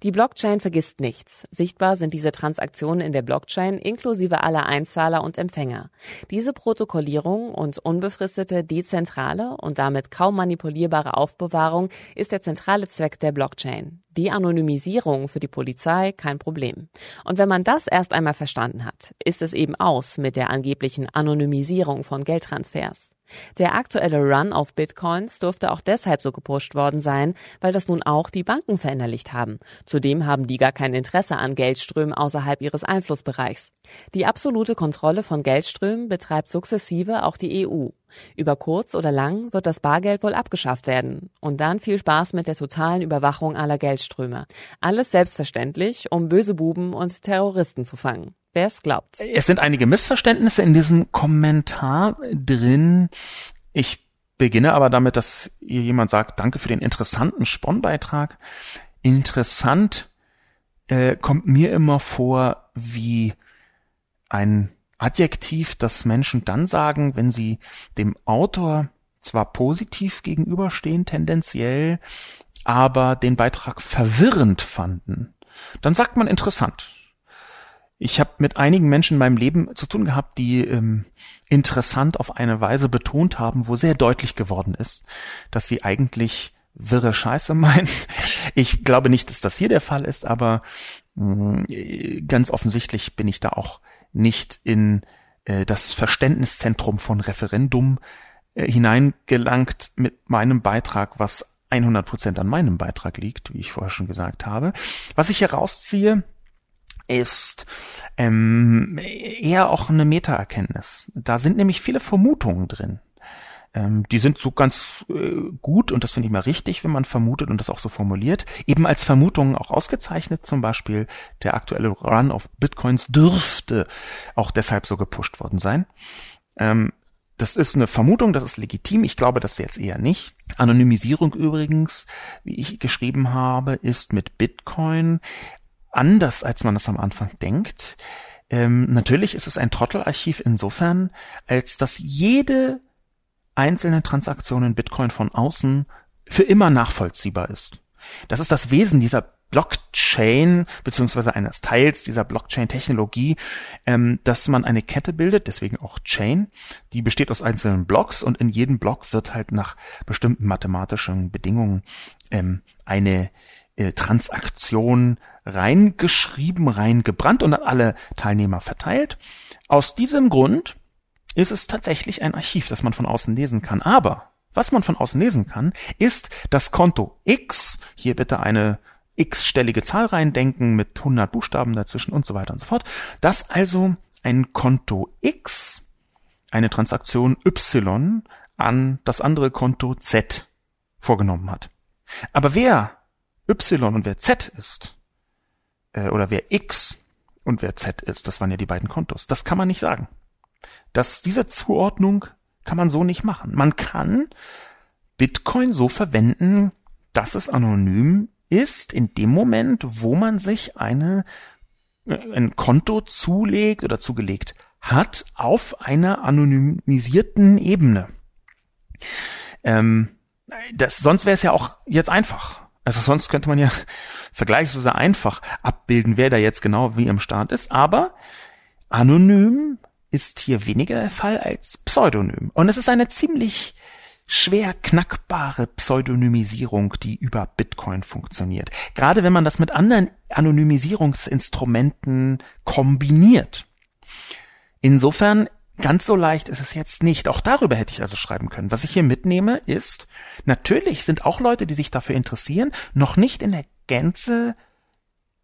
Die Blockchain vergisst nichts. Sichtbar sind diese Transaktionen in der Blockchain inklusive aller Einzahler und Empfänger. Diese Protokollierung und unbefristete, dezentrale und damit kaum manipulierbare Aufbewahrung ist der zentrale Zweck der Blockchain. Die Anonymisierung für die Polizei kein Problem. Und wenn man das erst einmal verstanden hat, ist es eben aus mit der angeblichen Anonymisierung von Geldtransfers. Der aktuelle Run auf Bitcoins dürfte auch deshalb so gepusht worden sein, weil das nun auch die Banken verinnerlicht haben. Zudem haben die gar kein Interesse an Geldströmen außerhalb ihres Einflussbereichs. Die absolute Kontrolle von Geldströmen betreibt sukzessive auch die EU. Über kurz oder lang wird das Bargeld wohl abgeschafft werden. Und dann viel Spaß mit der totalen Überwachung aller Geldströme. Alles selbstverständlich, um böse Buben und Terroristen zu fangen. Wer es glaubt. Es sind einige Missverständnisse in diesem Kommentar drin. Ich beginne aber damit, dass ihr jemand sagt, danke für den interessanten Sponnbeitrag. Interessant äh, kommt mir immer vor wie ein Adjektiv, das Menschen dann sagen, wenn sie dem Autor zwar positiv gegenüberstehen, tendenziell, aber den Beitrag verwirrend fanden. Dann sagt man interessant. Ich habe mit einigen Menschen in meinem Leben zu tun gehabt, die ähm, interessant auf eine Weise betont haben, wo sehr deutlich geworden ist, dass sie eigentlich wirre Scheiße meinen. Ich glaube nicht, dass das hier der Fall ist, aber mh, mm, ganz offensichtlich bin ich da auch nicht in äh, das Verständniszentrum von Referendum äh, hineingelangt mit meinem Beitrag, was 100 Prozent an meinem Beitrag liegt, wie ich vorher schon gesagt habe. Was ich herausziehe, ist ähm, eher auch eine Metaerkenntnis. Da sind nämlich viele Vermutungen drin. Ähm, die sind so ganz äh, gut und das finde ich mal richtig, wenn man vermutet und das auch so formuliert. Eben als Vermutungen auch ausgezeichnet, zum Beispiel der aktuelle Run auf Bitcoins dürfte auch deshalb so gepusht worden sein. Ähm, das ist eine Vermutung, das ist legitim. Ich glaube das jetzt eher nicht. Anonymisierung übrigens, wie ich geschrieben habe, ist mit Bitcoin anders, als man das am Anfang denkt. Ähm, natürlich ist es ein Trottelarchiv insofern, als dass jede einzelne Transaktion in Bitcoin von außen für immer nachvollziehbar ist. Das ist das Wesen dieser Blockchain beziehungsweise eines Teils dieser Blockchain-Technologie, ähm, dass man eine Kette bildet, deswegen auch Chain, die besteht aus einzelnen Blocks und in jedem Block wird halt nach bestimmten mathematischen Bedingungen ähm, eine äh, Transaktion reingeschrieben, reingebrannt und an alle Teilnehmer verteilt. Aus diesem Grund ist es tatsächlich ein Archiv, das man von außen lesen kann. Aber was man von außen lesen kann, ist das Konto X, hier bitte eine x-stellige Zahl reindenken mit 100 Buchstaben dazwischen und so weiter und so fort, dass also ein Konto X eine Transaktion Y an das andere Konto Z vorgenommen hat. Aber wer Y und wer Z ist, äh, oder wer X und wer Z ist, das waren ja die beiden Kontos, das kann man nicht sagen. Das, diese Zuordnung kann man so nicht machen. Man kann Bitcoin so verwenden, dass es anonym ist in dem Moment, wo man sich eine, äh, ein Konto zulegt oder zugelegt hat auf einer anonymisierten Ebene. Ähm, das, sonst wäre es ja auch jetzt einfach. Also sonst könnte man ja vergleichsweise einfach abbilden, wer da jetzt genau wie im Start ist. Aber anonym ist hier weniger der Fall als Pseudonym. Und es ist eine ziemlich schwer knackbare Pseudonymisierung, die über Bitcoin funktioniert. Gerade wenn man das mit anderen Anonymisierungsinstrumenten kombiniert. Insofern ganz so leicht ist es jetzt nicht. Auch darüber hätte ich also schreiben können. Was ich hier mitnehme ist, natürlich sind auch Leute, die sich dafür interessieren, noch nicht in der Gänze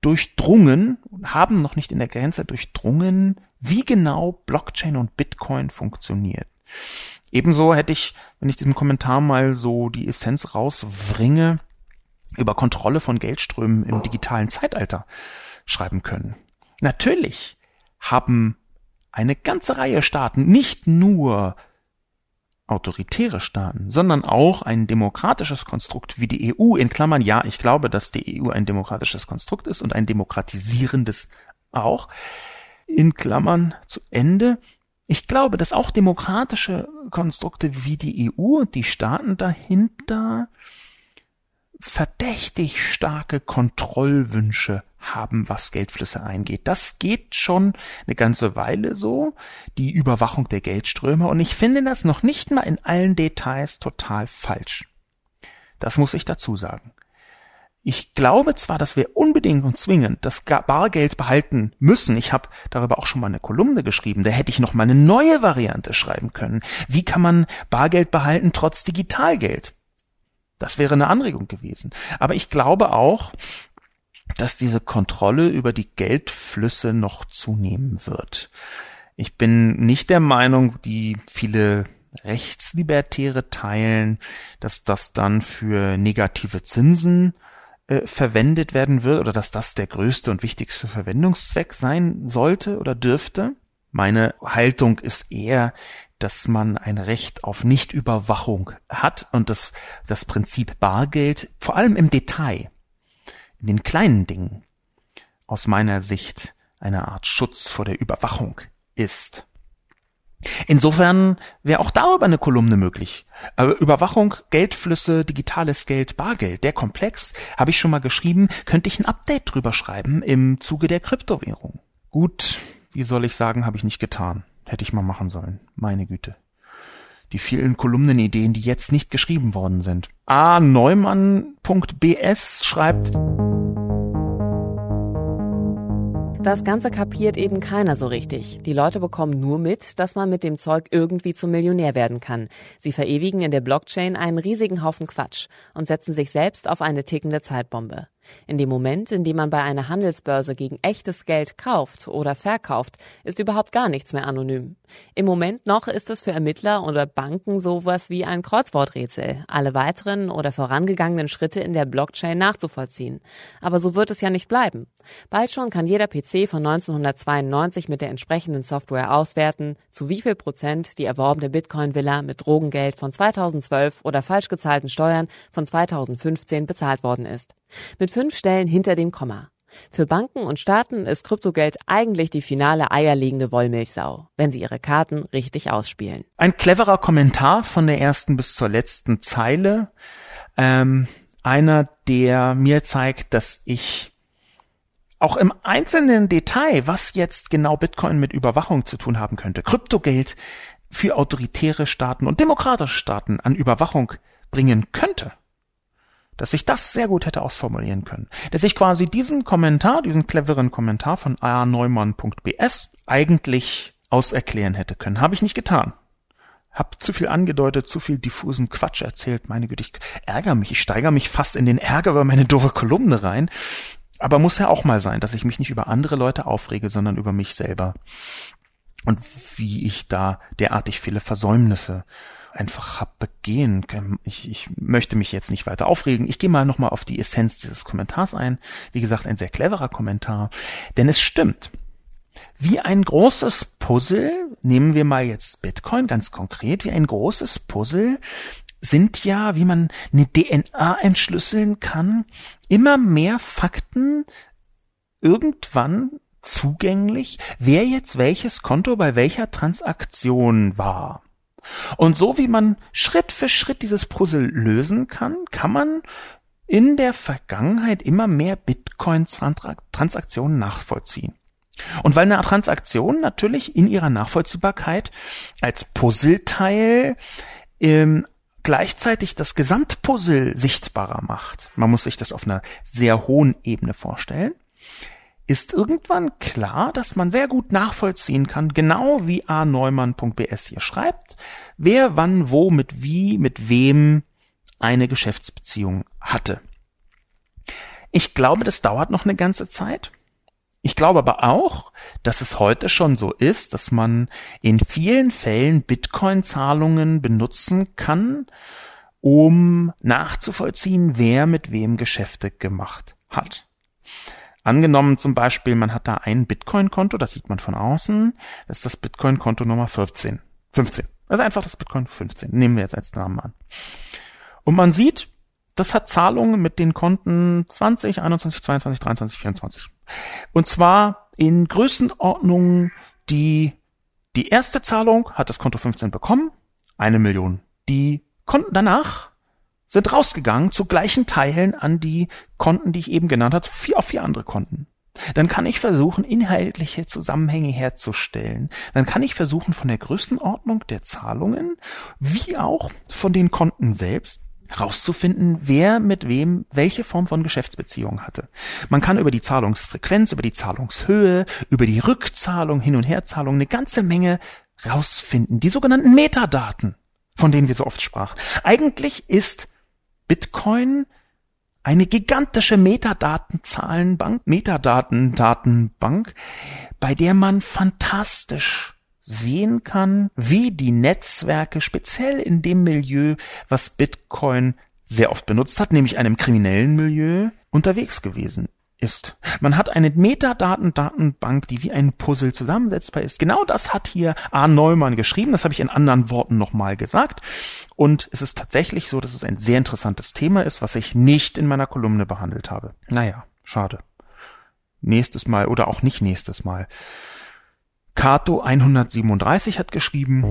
durchdrungen, haben noch nicht in der Gänze durchdrungen, wie genau Blockchain und Bitcoin funktioniert. Ebenso hätte ich, wenn ich diesem Kommentar mal so die Essenz rauswringe, über Kontrolle von Geldströmen im digitalen Zeitalter schreiben können. Natürlich haben eine ganze Reihe Staaten, nicht nur autoritäre Staaten, sondern auch ein demokratisches Konstrukt wie die EU, in Klammern, ja, ich glaube, dass die EU ein demokratisches Konstrukt ist und ein demokratisierendes auch, in Klammern zu Ende, ich glaube, dass auch demokratische Konstrukte wie die EU und die Staaten dahinter verdächtig starke Kontrollwünsche haben, was Geldflüsse eingeht. Das geht schon eine ganze Weile so, die Überwachung der Geldströme, und ich finde das noch nicht mal in allen Details total falsch. Das muss ich dazu sagen. Ich glaube zwar, dass wir unbedingt und zwingend das Bargeld behalten müssen. Ich habe darüber auch schon mal eine Kolumne geschrieben. Da hätte ich noch mal eine neue Variante schreiben können. Wie kann man Bargeld behalten trotz Digitalgeld? Das wäre eine Anregung gewesen. Aber ich glaube auch, dass diese Kontrolle über die Geldflüsse noch zunehmen wird. Ich bin nicht der Meinung, die viele Rechtslibertäre teilen, dass das dann für negative Zinsen äh, verwendet werden wird oder dass das der größte und wichtigste Verwendungszweck sein sollte oder dürfte. Meine Haltung ist eher, dass man ein Recht auf Nichtüberwachung hat und dass das Prinzip Bargeld vor allem im Detail, in den kleinen Dingen, aus meiner Sicht eine Art Schutz vor der Überwachung ist. Insofern wäre auch darüber eine Kolumne möglich. Aber Überwachung, Geldflüsse, digitales Geld, Bargeld, der Komplex, habe ich schon mal geschrieben, könnte ich ein Update drüber schreiben im Zuge der Kryptowährung. Gut, wie soll ich sagen, habe ich nicht getan. Hätte ich mal machen sollen. Meine Güte. Die vielen Kolumnenideen, die jetzt nicht geschrieben worden sind. A. Neumann.bs schreibt, das Ganze kapiert eben keiner so richtig. Die Leute bekommen nur mit, dass man mit dem Zeug irgendwie zum Millionär werden kann. Sie verewigen in der Blockchain einen riesigen Haufen Quatsch und setzen sich selbst auf eine tickende Zeitbombe. In dem Moment, in dem man bei einer Handelsbörse gegen echtes Geld kauft oder verkauft, ist überhaupt gar nichts mehr anonym. Im Moment noch ist es für Ermittler oder Banken sowas wie ein Kreuzworträtsel, alle weiteren oder vorangegangenen Schritte in der Blockchain nachzuvollziehen. Aber so wird es ja nicht bleiben. Bald schon kann jeder PC von 1992 mit der entsprechenden Software auswerten, zu wie viel Prozent die erworbene Bitcoin-Villa mit Drogengeld von 2012 oder falsch gezahlten Steuern von 2015 bezahlt worden ist. Mit fünf Stellen hinter dem Komma. Für Banken und Staaten ist Kryptogeld eigentlich die finale eierlegende Wollmilchsau, wenn sie ihre Karten richtig ausspielen. Ein cleverer Kommentar von der ersten bis zur letzten Zeile. Ähm, einer, der mir zeigt, dass ich auch im einzelnen Detail, was jetzt genau Bitcoin mit Überwachung zu tun haben könnte, Kryptogeld für autoritäre Staaten und demokratische Staaten an Überwachung bringen könnte, dass ich das sehr gut hätte ausformulieren können. Dass ich quasi diesen Kommentar, diesen cleveren Kommentar von aneumann.bs eigentlich auserklären hätte können. Habe ich nicht getan. Hab zu viel angedeutet, zu viel diffusen Quatsch erzählt. Meine Güte, ich ärgere mich. Ich steigere mich fast in den Ärger über meine doofe Kolumne rein. Aber muss ja auch mal sein, dass ich mich nicht über andere Leute aufrege, sondern über mich selber. Und wie ich da derartig viele Versäumnisse einfach hab begehen. Ich, ich möchte mich jetzt nicht weiter aufregen. Ich gehe mal nochmal auf die Essenz dieses Kommentars ein. Wie gesagt, ein sehr cleverer Kommentar. Denn es stimmt. Wie ein großes Puzzle, nehmen wir mal jetzt Bitcoin ganz konkret, wie ein großes Puzzle sind ja, wie man eine DNA entschlüsseln kann, immer mehr Fakten irgendwann zugänglich, wer jetzt welches Konto bei welcher Transaktion war. Und so wie man Schritt für Schritt dieses Puzzle lösen kann, kann man in der Vergangenheit immer mehr Bitcoin-Transaktionen nachvollziehen. Und weil eine Transaktion natürlich in ihrer Nachvollziehbarkeit als Puzzleteil ähm, gleichzeitig das Gesamtpuzzle sichtbarer macht, man muss sich das auf einer sehr hohen Ebene vorstellen, ist irgendwann klar, dass man sehr gut nachvollziehen kann, genau wie a neumann.bs hier schreibt, wer wann wo mit wie mit wem eine Geschäftsbeziehung hatte. Ich glaube, das dauert noch eine ganze Zeit. Ich glaube aber auch, dass es heute schon so ist, dass man in vielen Fällen Bitcoin-Zahlungen benutzen kann, um nachzuvollziehen, wer mit wem Geschäfte gemacht hat. Angenommen zum Beispiel, man hat da ein Bitcoin-Konto, das sieht man von außen, das ist das Bitcoin-Konto Nummer 15. 15. Also einfach das Bitcoin 15. Nehmen wir jetzt als Namen an. Und man sieht, das hat Zahlungen mit den Konten 20, 21, 22, 23, 24. Und zwar in Größenordnungen, die die erste Zahlung hat das Konto 15 bekommen, eine Million. Die Konten danach sind rausgegangen zu gleichen Teilen an die Konten, die ich eben genannt habe, vier auf vier andere Konten. Dann kann ich versuchen, inhaltliche Zusammenhänge herzustellen. Dann kann ich versuchen, von der Größenordnung der Zahlungen wie auch von den Konten selbst herauszufinden, wer mit wem welche Form von Geschäftsbeziehung hatte. Man kann über die Zahlungsfrequenz, über die Zahlungshöhe, über die Rückzahlung, Hin- und Herzahlung eine ganze Menge rausfinden. Die sogenannten Metadaten, von denen wir so oft sprachen. Eigentlich ist Bitcoin eine gigantische Metadatenzahlenbank, Metadatendatenbank, bei der man fantastisch sehen kann, wie die Netzwerke speziell in dem Milieu, was Bitcoin sehr oft benutzt hat, nämlich einem kriminellen Milieu, unterwegs gewesen ist. Man hat eine Metadatendatenbank, die wie ein Puzzle zusammensetzbar ist. Genau das hat hier A. Neumann geschrieben. Das habe ich in anderen Worten nochmal gesagt. Und es ist tatsächlich so, dass es ein sehr interessantes Thema ist, was ich nicht in meiner Kolumne behandelt habe. Naja, schade. Nächstes Mal oder auch nicht nächstes Mal. Kato 137 hat geschrieben,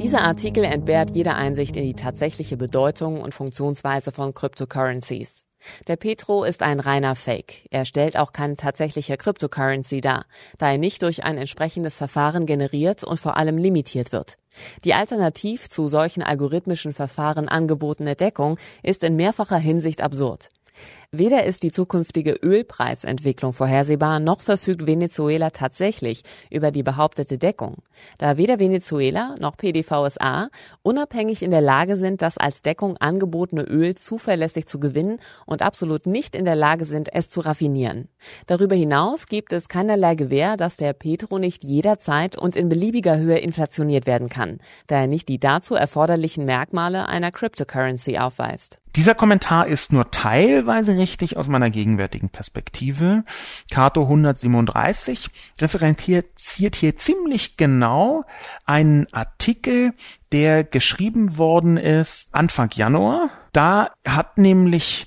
Dieser Artikel entbehrt jeder Einsicht in die tatsächliche Bedeutung und Funktionsweise von Cryptocurrencies. Der Petro ist ein reiner Fake. Er stellt auch keine tatsächliche Cryptocurrency dar, da er nicht durch ein entsprechendes Verfahren generiert und vor allem limitiert wird. Die alternativ zu solchen algorithmischen Verfahren angebotene Deckung ist in mehrfacher Hinsicht absurd. Weder ist die zukünftige Ölpreisentwicklung vorhersehbar, noch verfügt Venezuela tatsächlich über die behauptete Deckung, da weder Venezuela noch PDVSA unabhängig in der Lage sind, das als Deckung angebotene Öl zuverlässig zu gewinnen und absolut nicht in der Lage sind, es zu raffinieren. Darüber hinaus gibt es keinerlei Gewähr, dass der Petro nicht jederzeit und in beliebiger Höhe inflationiert werden kann, da er nicht die dazu erforderlichen Merkmale einer Cryptocurrency aufweist. Dieser Kommentar ist nur teilweise richtig aus meiner gegenwärtigen Perspektive. Kato 137 referenziert hier ziemlich genau einen Artikel, der geschrieben worden ist Anfang Januar. Da hat nämlich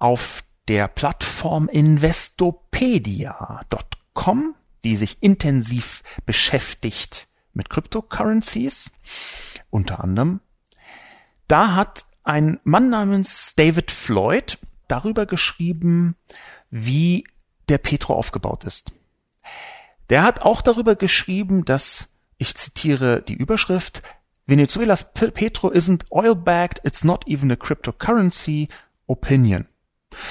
auf der Plattform investopedia.com, die sich intensiv beschäftigt mit Cryptocurrencies, unter anderem, da hat ein Mann namens David Floyd darüber geschrieben, wie der Petro aufgebaut ist. Der hat auch darüber geschrieben, dass, ich zitiere die Überschrift, Venezuelas Petro isn't oil-backed, it's not even a cryptocurrency, opinion.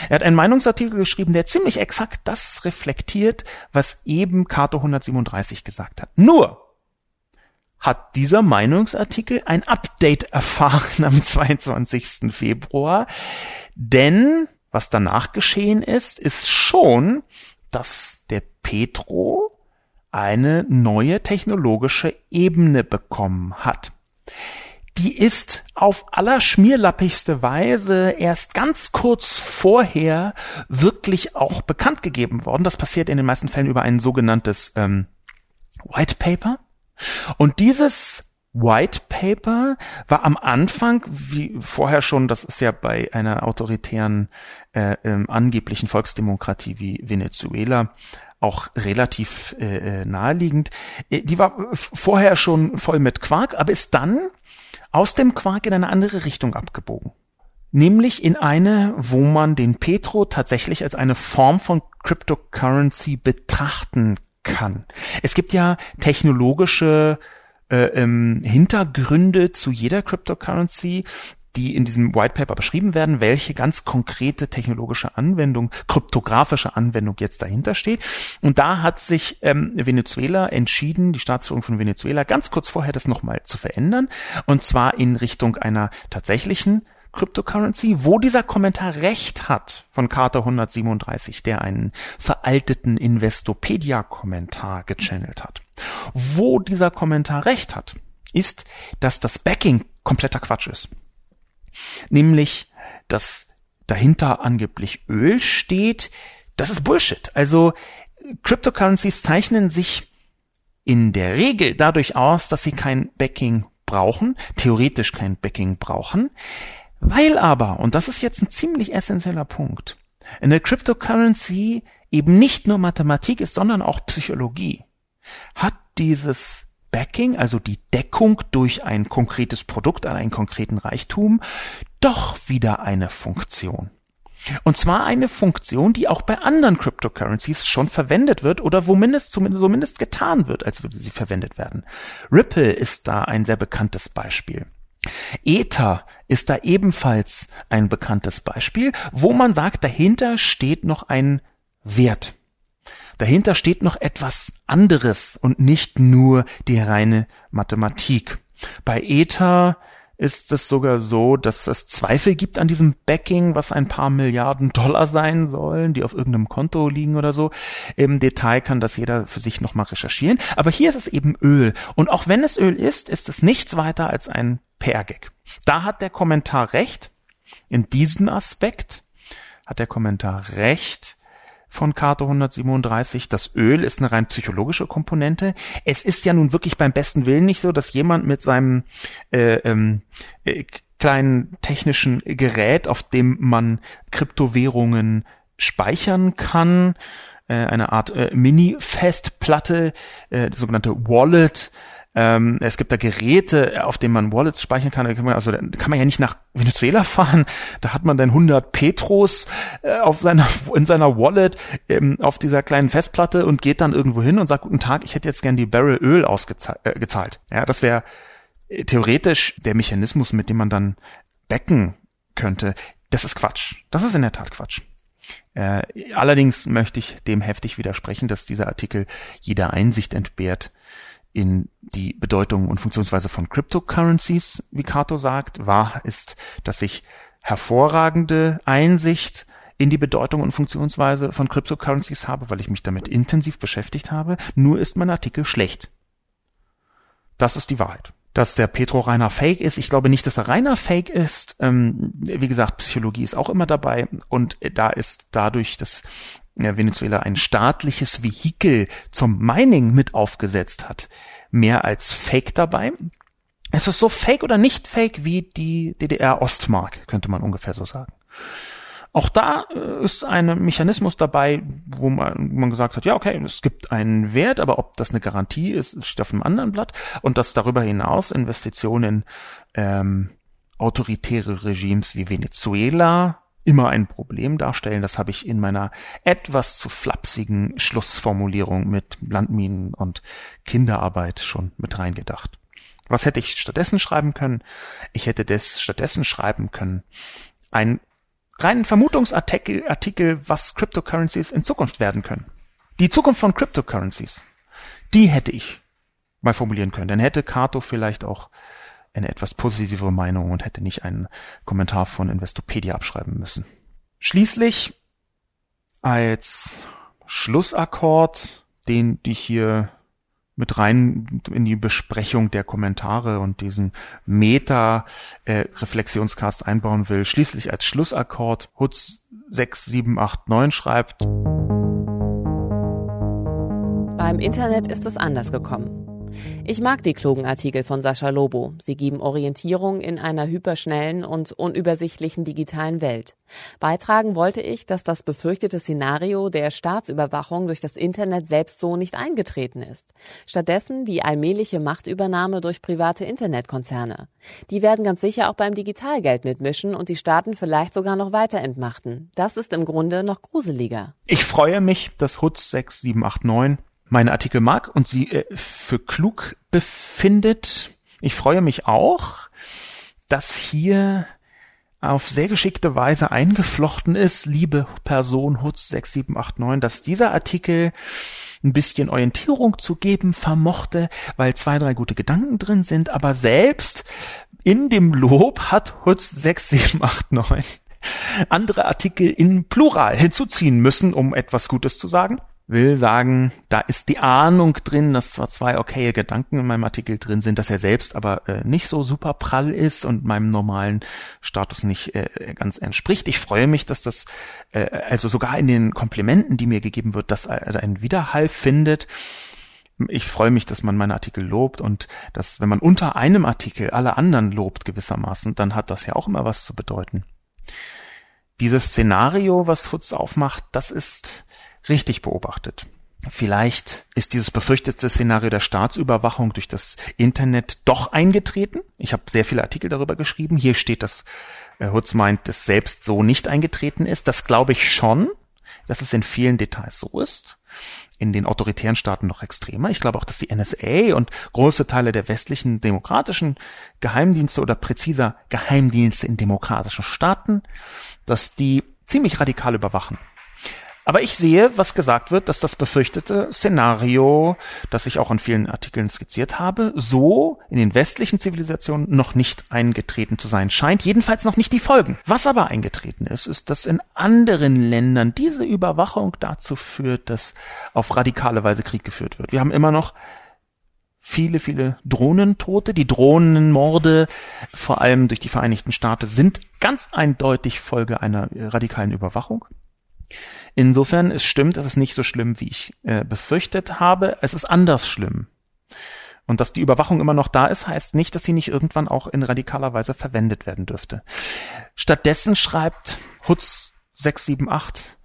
Er hat einen Meinungsartikel geschrieben, der ziemlich exakt das reflektiert, was eben Kato 137 gesagt hat. Nur, hat dieser Meinungsartikel ein Update erfahren am 22. Februar. Denn was danach geschehen ist, ist schon, dass der Petro eine neue technologische Ebene bekommen hat. Die ist auf allerschmierlappigste Weise erst ganz kurz vorher wirklich auch bekannt gegeben worden. Das passiert in den meisten Fällen über ein sogenanntes ähm, White Paper. Und dieses White Paper war am Anfang, wie vorher schon, das ist ja bei einer autoritären, äh, ähm, angeblichen Volksdemokratie wie Venezuela auch relativ äh, äh naheliegend. Äh, die war vorher schon voll mit Quark, aber ist dann aus dem Quark in eine andere Richtung abgebogen. Nämlich in eine, wo man den Petro tatsächlich als eine Form von Cryptocurrency betrachten kann. Es gibt ja technologische äh, ähm, Hintergründe zu jeder Cryptocurrency, die in diesem White Paper beschrieben werden, welche ganz konkrete technologische Anwendung, kryptografische Anwendung jetzt dahinter steht. Und da hat sich ähm, Venezuela entschieden, die Staatsführung von Venezuela, ganz kurz vorher das nochmal zu verändern. Und zwar in Richtung einer tatsächlichen Cryptocurrency, wo dieser Kommentar recht hat von Carter 137, der einen veralteten Investopedia-Kommentar gechannelt hat. Wo dieser Kommentar recht hat, ist, dass das Backing kompletter Quatsch ist. Nämlich, dass dahinter angeblich Öl steht. Das ist Bullshit. Also Cryptocurrencies zeichnen sich in der Regel dadurch aus, dass sie kein Backing brauchen, theoretisch kein Backing brauchen, weil aber, und das ist jetzt ein ziemlich essentieller Punkt, in der Cryptocurrency eben nicht nur Mathematik ist, sondern auch Psychologie, hat dieses Backing, also die Deckung durch ein konkretes Produkt an einen konkreten Reichtum, doch wieder eine Funktion. Und zwar eine Funktion, die auch bei anderen Cryptocurrencies schon verwendet wird oder womindest zumindest, zumindest getan wird, als würde sie verwendet werden. Ripple ist da ein sehr bekanntes Beispiel. Ether ist da ebenfalls ein bekanntes Beispiel, wo man sagt, dahinter steht noch ein Wert. Dahinter steht noch etwas anderes und nicht nur die reine Mathematik. Bei Ether ist es sogar so, dass es Zweifel gibt an diesem Backing, was ein paar Milliarden Dollar sein sollen, die auf irgendeinem Konto liegen oder so. Im Detail kann das jeder für sich nochmal recherchieren. Aber hier ist es eben Öl. Und auch wenn es Öl ist, ist es nichts weiter als ein PR-Gag. Da hat der Kommentar recht. In diesem Aspekt hat der Kommentar recht von Karte 137. Das Öl ist eine rein psychologische Komponente. Es ist ja nun wirklich beim besten Willen nicht so, dass jemand mit seinem äh, ähm, äh, kleinen technischen Gerät, auf dem man Kryptowährungen speichern kann, äh, eine Art äh, Mini-Festplatte, äh, sogenannte Wallet, ähm, es gibt da Geräte, auf denen man Wallets speichern kann. Da kann man, also da kann man ja nicht nach Venezuela fahren. Da hat man dann 100 Petros äh, auf seiner in seiner Wallet ähm, auf dieser kleinen Festplatte und geht dann irgendwo hin und sagt guten Tag, ich hätte jetzt gern die Barrel Öl ausgezahlt. Äh, ja, das wäre äh, theoretisch der Mechanismus, mit dem man dann becken könnte. Das ist Quatsch. Das ist in der Tat Quatsch. Äh, allerdings möchte ich dem heftig widersprechen, dass dieser Artikel jeder Einsicht entbehrt in die Bedeutung und Funktionsweise von Cryptocurrencies, wie Cato sagt. Wahr ist, dass ich hervorragende Einsicht in die Bedeutung und Funktionsweise von Cryptocurrencies habe, weil ich mich damit intensiv beschäftigt habe. Nur ist mein Artikel schlecht. Das ist die Wahrheit. Dass der Petro reiner Fake ist, ich glaube nicht, dass er reiner Fake ist. Ähm, wie gesagt, Psychologie ist auch immer dabei und da ist dadurch, dass Venezuela ein staatliches Vehikel zum Mining mit aufgesetzt hat, mehr als Fake dabei. Es ist so fake oder nicht fake wie die DDR-Ostmark, könnte man ungefähr so sagen. Auch da äh, ist ein Mechanismus dabei, wo man, man gesagt hat, ja, okay, es gibt einen Wert, aber ob das eine Garantie ist, steht auf einem anderen Blatt. Und dass darüber hinaus Investitionen ähm, autoritäre Regimes wie Venezuela immer ein Problem darstellen. Das habe ich in meiner etwas zu flapsigen Schlussformulierung mit Landminen und Kinderarbeit schon mit reingedacht. Was hätte ich stattdessen schreiben können? Ich hätte das stattdessen schreiben können. Ein reinen Vermutungsartikel, Artikel, was Cryptocurrencies in Zukunft werden können. Die Zukunft von Cryptocurrencies. Die hätte ich mal formulieren können. Dann hätte Kato vielleicht auch eine etwas positivere Meinung und hätte nicht einen Kommentar von Investopedia abschreiben müssen. Schließlich als Schlussakkord, den ich hier mit rein in die Besprechung der Kommentare und diesen Meta-Reflexionscast äh, einbauen will. Schließlich als Schlussakkord Hutz 6789 schreibt. Beim Internet ist es anders gekommen. Ich mag die klugen Artikel von Sascha Lobo. Sie geben Orientierung in einer hyperschnellen und unübersichtlichen digitalen Welt. Beitragen wollte ich, dass das befürchtete Szenario der Staatsüberwachung durch das Internet selbst so nicht eingetreten ist. Stattdessen die allmähliche Machtübernahme durch private Internetkonzerne. Die werden ganz sicher auch beim Digitalgeld mitmischen und die Staaten vielleicht sogar noch weiter entmachten. Das ist im Grunde noch gruseliger. Ich freue mich, dass HUTZ 6789 meine Artikel mag und sie äh, für klug befindet. Ich freue mich auch, dass hier auf sehr geschickte Weise eingeflochten ist, liebe Person Hutz 6789, dass dieser Artikel ein bisschen Orientierung zu geben vermochte, weil zwei, drei gute Gedanken drin sind, aber selbst in dem Lob hat Hutz 6789 andere Artikel in Plural hinzuziehen müssen, um etwas Gutes zu sagen will sagen, da ist die Ahnung drin, dass zwar zwei okaye Gedanken in meinem Artikel drin sind, dass er selbst aber äh, nicht so super prall ist und meinem normalen Status nicht äh, ganz entspricht. Ich freue mich, dass das äh, also sogar in den Komplimenten, die mir gegeben wird, dass er einen Widerhall findet. Ich freue mich, dass man meine Artikel lobt und dass, wenn man unter einem Artikel alle anderen lobt gewissermaßen, dann hat das ja auch immer was zu bedeuten. Dieses Szenario, was Hutz aufmacht, das ist richtig beobachtet. Vielleicht ist dieses befürchtete Szenario der Staatsüberwachung durch das Internet doch eingetreten. Ich habe sehr viele Artikel darüber geschrieben. Hier steht, dass äh, Hutz meint, dass selbst so nicht eingetreten ist. Das glaube ich schon, dass es in vielen Details so ist. In den autoritären Staaten noch extremer. Ich glaube auch, dass die NSA und große Teile der westlichen demokratischen Geheimdienste oder präziser Geheimdienste in demokratischen Staaten, dass die ziemlich radikal überwachen. Aber ich sehe, was gesagt wird, dass das befürchtete Szenario, das ich auch in vielen Artikeln skizziert habe, so in den westlichen Zivilisationen noch nicht eingetreten zu sein scheint, jedenfalls noch nicht die Folgen. Was aber eingetreten ist, ist, dass in anderen Ländern diese Überwachung dazu führt, dass auf radikale Weise Krieg geführt wird. Wir haben immer noch viele, viele Drohnentote. Die Drohnenmorde, vor allem durch die Vereinigten Staaten, sind ganz eindeutig Folge einer radikalen Überwachung. Insofern es stimmt, es ist nicht so schlimm, wie ich äh, befürchtet habe. Es ist anders schlimm. Und dass die Überwachung immer noch da ist, heißt nicht, dass sie nicht irgendwann auch in radikaler Weise verwendet werden dürfte. Stattdessen schreibt Hutz 678,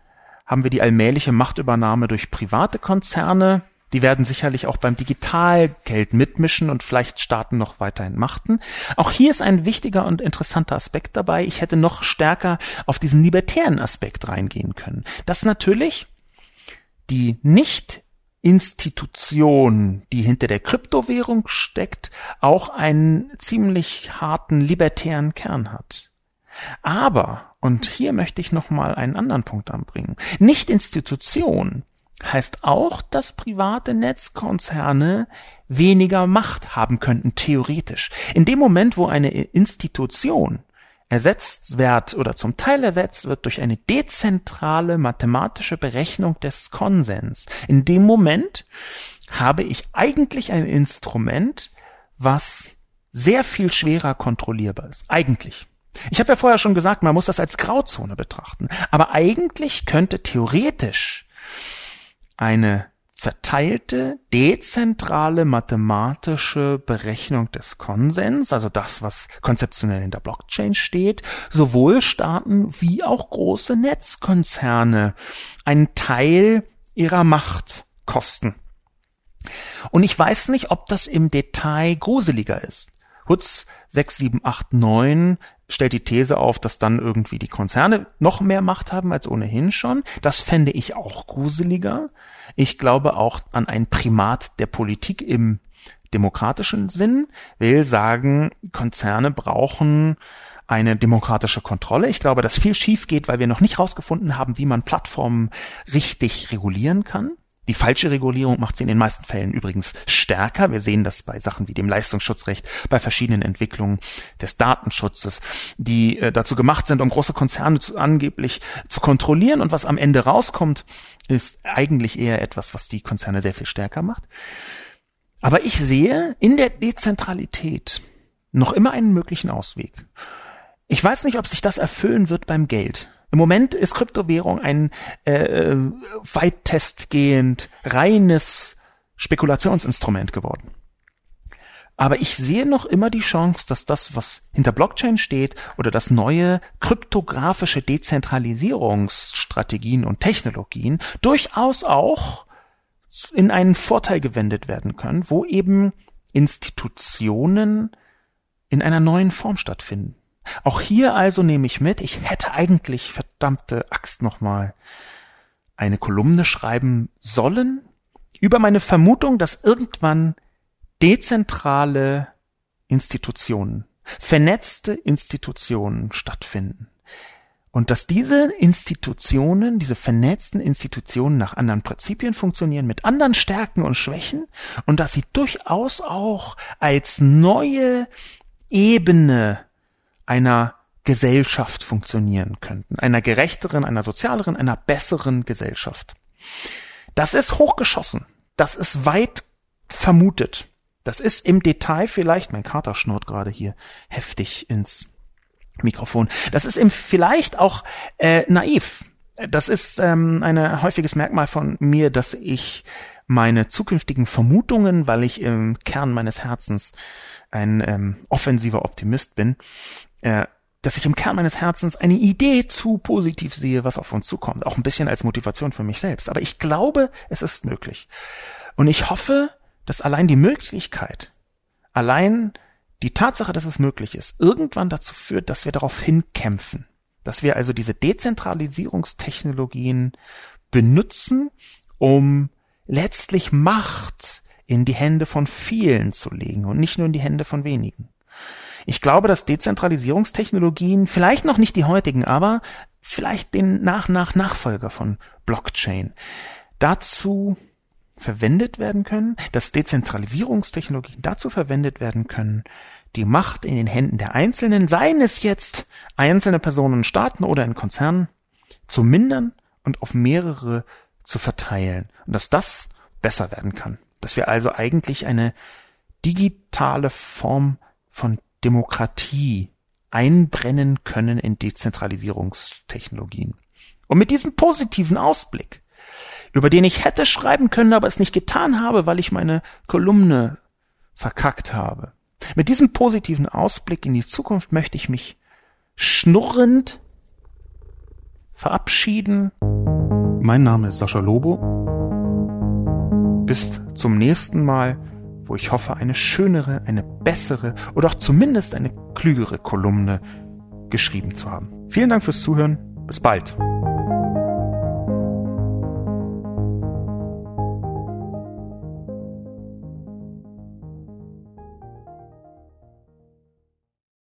haben wir die allmähliche Machtübernahme durch private Konzerne, die werden sicherlich auch beim Digitalgeld mitmischen und vielleicht Staaten noch weiterhin machten. Auch hier ist ein wichtiger und interessanter Aspekt dabei. Ich hätte noch stärker auf diesen libertären Aspekt reingehen können. Dass natürlich die nicht Institution, die hinter der Kryptowährung steckt, auch einen ziemlich harten libertären Kern hat. Aber, und hier möchte ich nochmal einen anderen Punkt anbringen, nicht Institution heißt auch, dass private Netzkonzerne weniger Macht haben könnten, theoretisch. In dem Moment, wo eine Institution ersetzt wird oder zum Teil ersetzt wird durch eine dezentrale mathematische Berechnung des Konsens, in dem Moment habe ich eigentlich ein Instrument, was sehr viel schwerer kontrollierbar ist. Eigentlich. Ich habe ja vorher schon gesagt, man muss das als Grauzone betrachten. Aber eigentlich könnte theoretisch eine verteilte, dezentrale mathematische Berechnung des Konsens, also das, was konzeptionell in der Blockchain steht, sowohl Staaten wie auch große Netzkonzerne einen Teil ihrer Macht kosten. Und ich weiß nicht, ob das im Detail gruseliger ist. Hutz 6789 stellt die These auf, dass dann irgendwie die Konzerne noch mehr Macht haben als ohnehin schon. Das fände ich auch gruseliger. Ich glaube auch an ein Primat der Politik im demokratischen Sinn, will sagen, Konzerne brauchen eine demokratische Kontrolle. Ich glaube, dass viel schief geht, weil wir noch nicht herausgefunden haben, wie man Plattformen richtig regulieren kann. Die falsche Regulierung macht sie in den meisten Fällen übrigens stärker. Wir sehen das bei Sachen wie dem Leistungsschutzrecht, bei verschiedenen Entwicklungen des Datenschutzes, die äh, dazu gemacht sind, um große Konzerne zu, angeblich zu kontrollieren. Und was am Ende rauskommt, ist eigentlich eher etwas, was die Konzerne sehr viel stärker macht. Aber ich sehe in der Dezentralität noch immer einen möglichen Ausweg. Ich weiß nicht, ob sich das erfüllen wird beim Geld. Im Moment ist Kryptowährung ein äh, weittestgehend reines Spekulationsinstrument geworden. Aber ich sehe noch immer die Chance, dass das, was hinter Blockchain steht oder das neue kryptografische Dezentralisierungsstrategien und Technologien durchaus auch in einen Vorteil gewendet werden können, wo eben Institutionen in einer neuen Form stattfinden. Auch hier also nehme ich mit, ich hätte eigentlich, verdammte Axt nochmal, eine Kolumne schreiben sollen über meine Vermutung, dass irgendwann dezentrale Institutionen, vernetzte Institutionen stattfinden. Und dass diese Institutionen, diese vernetzten Institutionen nach anderen Prinzipien funktionieren, mit anderen Stärken und Schwächen und dass sie durchaus auch als neue Ebene einer Gesellschaft funktionieren könnten, einer gerechteren, einer sozialeren, einer besseren Gesellschaft. Das ist hochgeschossen. Das ist weit vermutet. Das ist im Detail vielleicht, mein Kater schnurrt gerade hier heftig ins Mikrofon. Das ist im vielleicht auch äh, naiv. Das ist ähm, ein häufiges Merkmal von mir, dass ich meine zukünftigen Vermutungen, weil ich im Kern meines Herzens ein ähm, offensiver Optimist bin, äh, dass ich im Kern meines Herzens eine Idee zu positiv sehe, was auf uns zukommt. Auch ein bisschen als Motivation für mich selbst. Aber ich glaube, es ist möglich. Und ich hoffe, dass allein die Möglichkeit, allein die Tatsache, dass es möglich ist, irgendwann dazu führt, dass wir darauf hinkämpfen. Dass wir also diese Dezentralisierungstechnologien benutzen, um letztlich Macht in die Hände von vielen zu legen und nicht nur in die Hände von wenigen. Ich glaube, dass Dezentralisierungstechnologien, vielleicht noch nicht die heutigen, aber vielleicht den nach nach Nachfolger von Blockchain dazu verwendet werden können, dass Dezentralisierungstechnologien dazu verwendet werden können, die Macht in den Händen der Einzelnen, seien es jetzt einzelne Personen, Staaten oder in Konzernen, zu mindern und auf mehrere zu verteilen. Und dass das besser werden kann. Dass wir also eigentlich eine digitale Form von Demokratie einbrennen können in Dezentralisierungstechnologien. Und mit diesem positiven Ausblick über den ich hätte schreiben können, aber es nicht getan habe, weil ich meine Kolumne verkackt habe. Mit diesem positiven Ausblick in die Zukunft möchte ich mich schnurrend verabschieden. Mein Name ist Sascha Lobo. Bis zum nächsten Mal, wo ich hoffe, eine schönere, eine bessere oder auch zumindest eine klügere Kolumne geschrieben zu haben. Vielen Dank fürs Zuhören. Bis bald.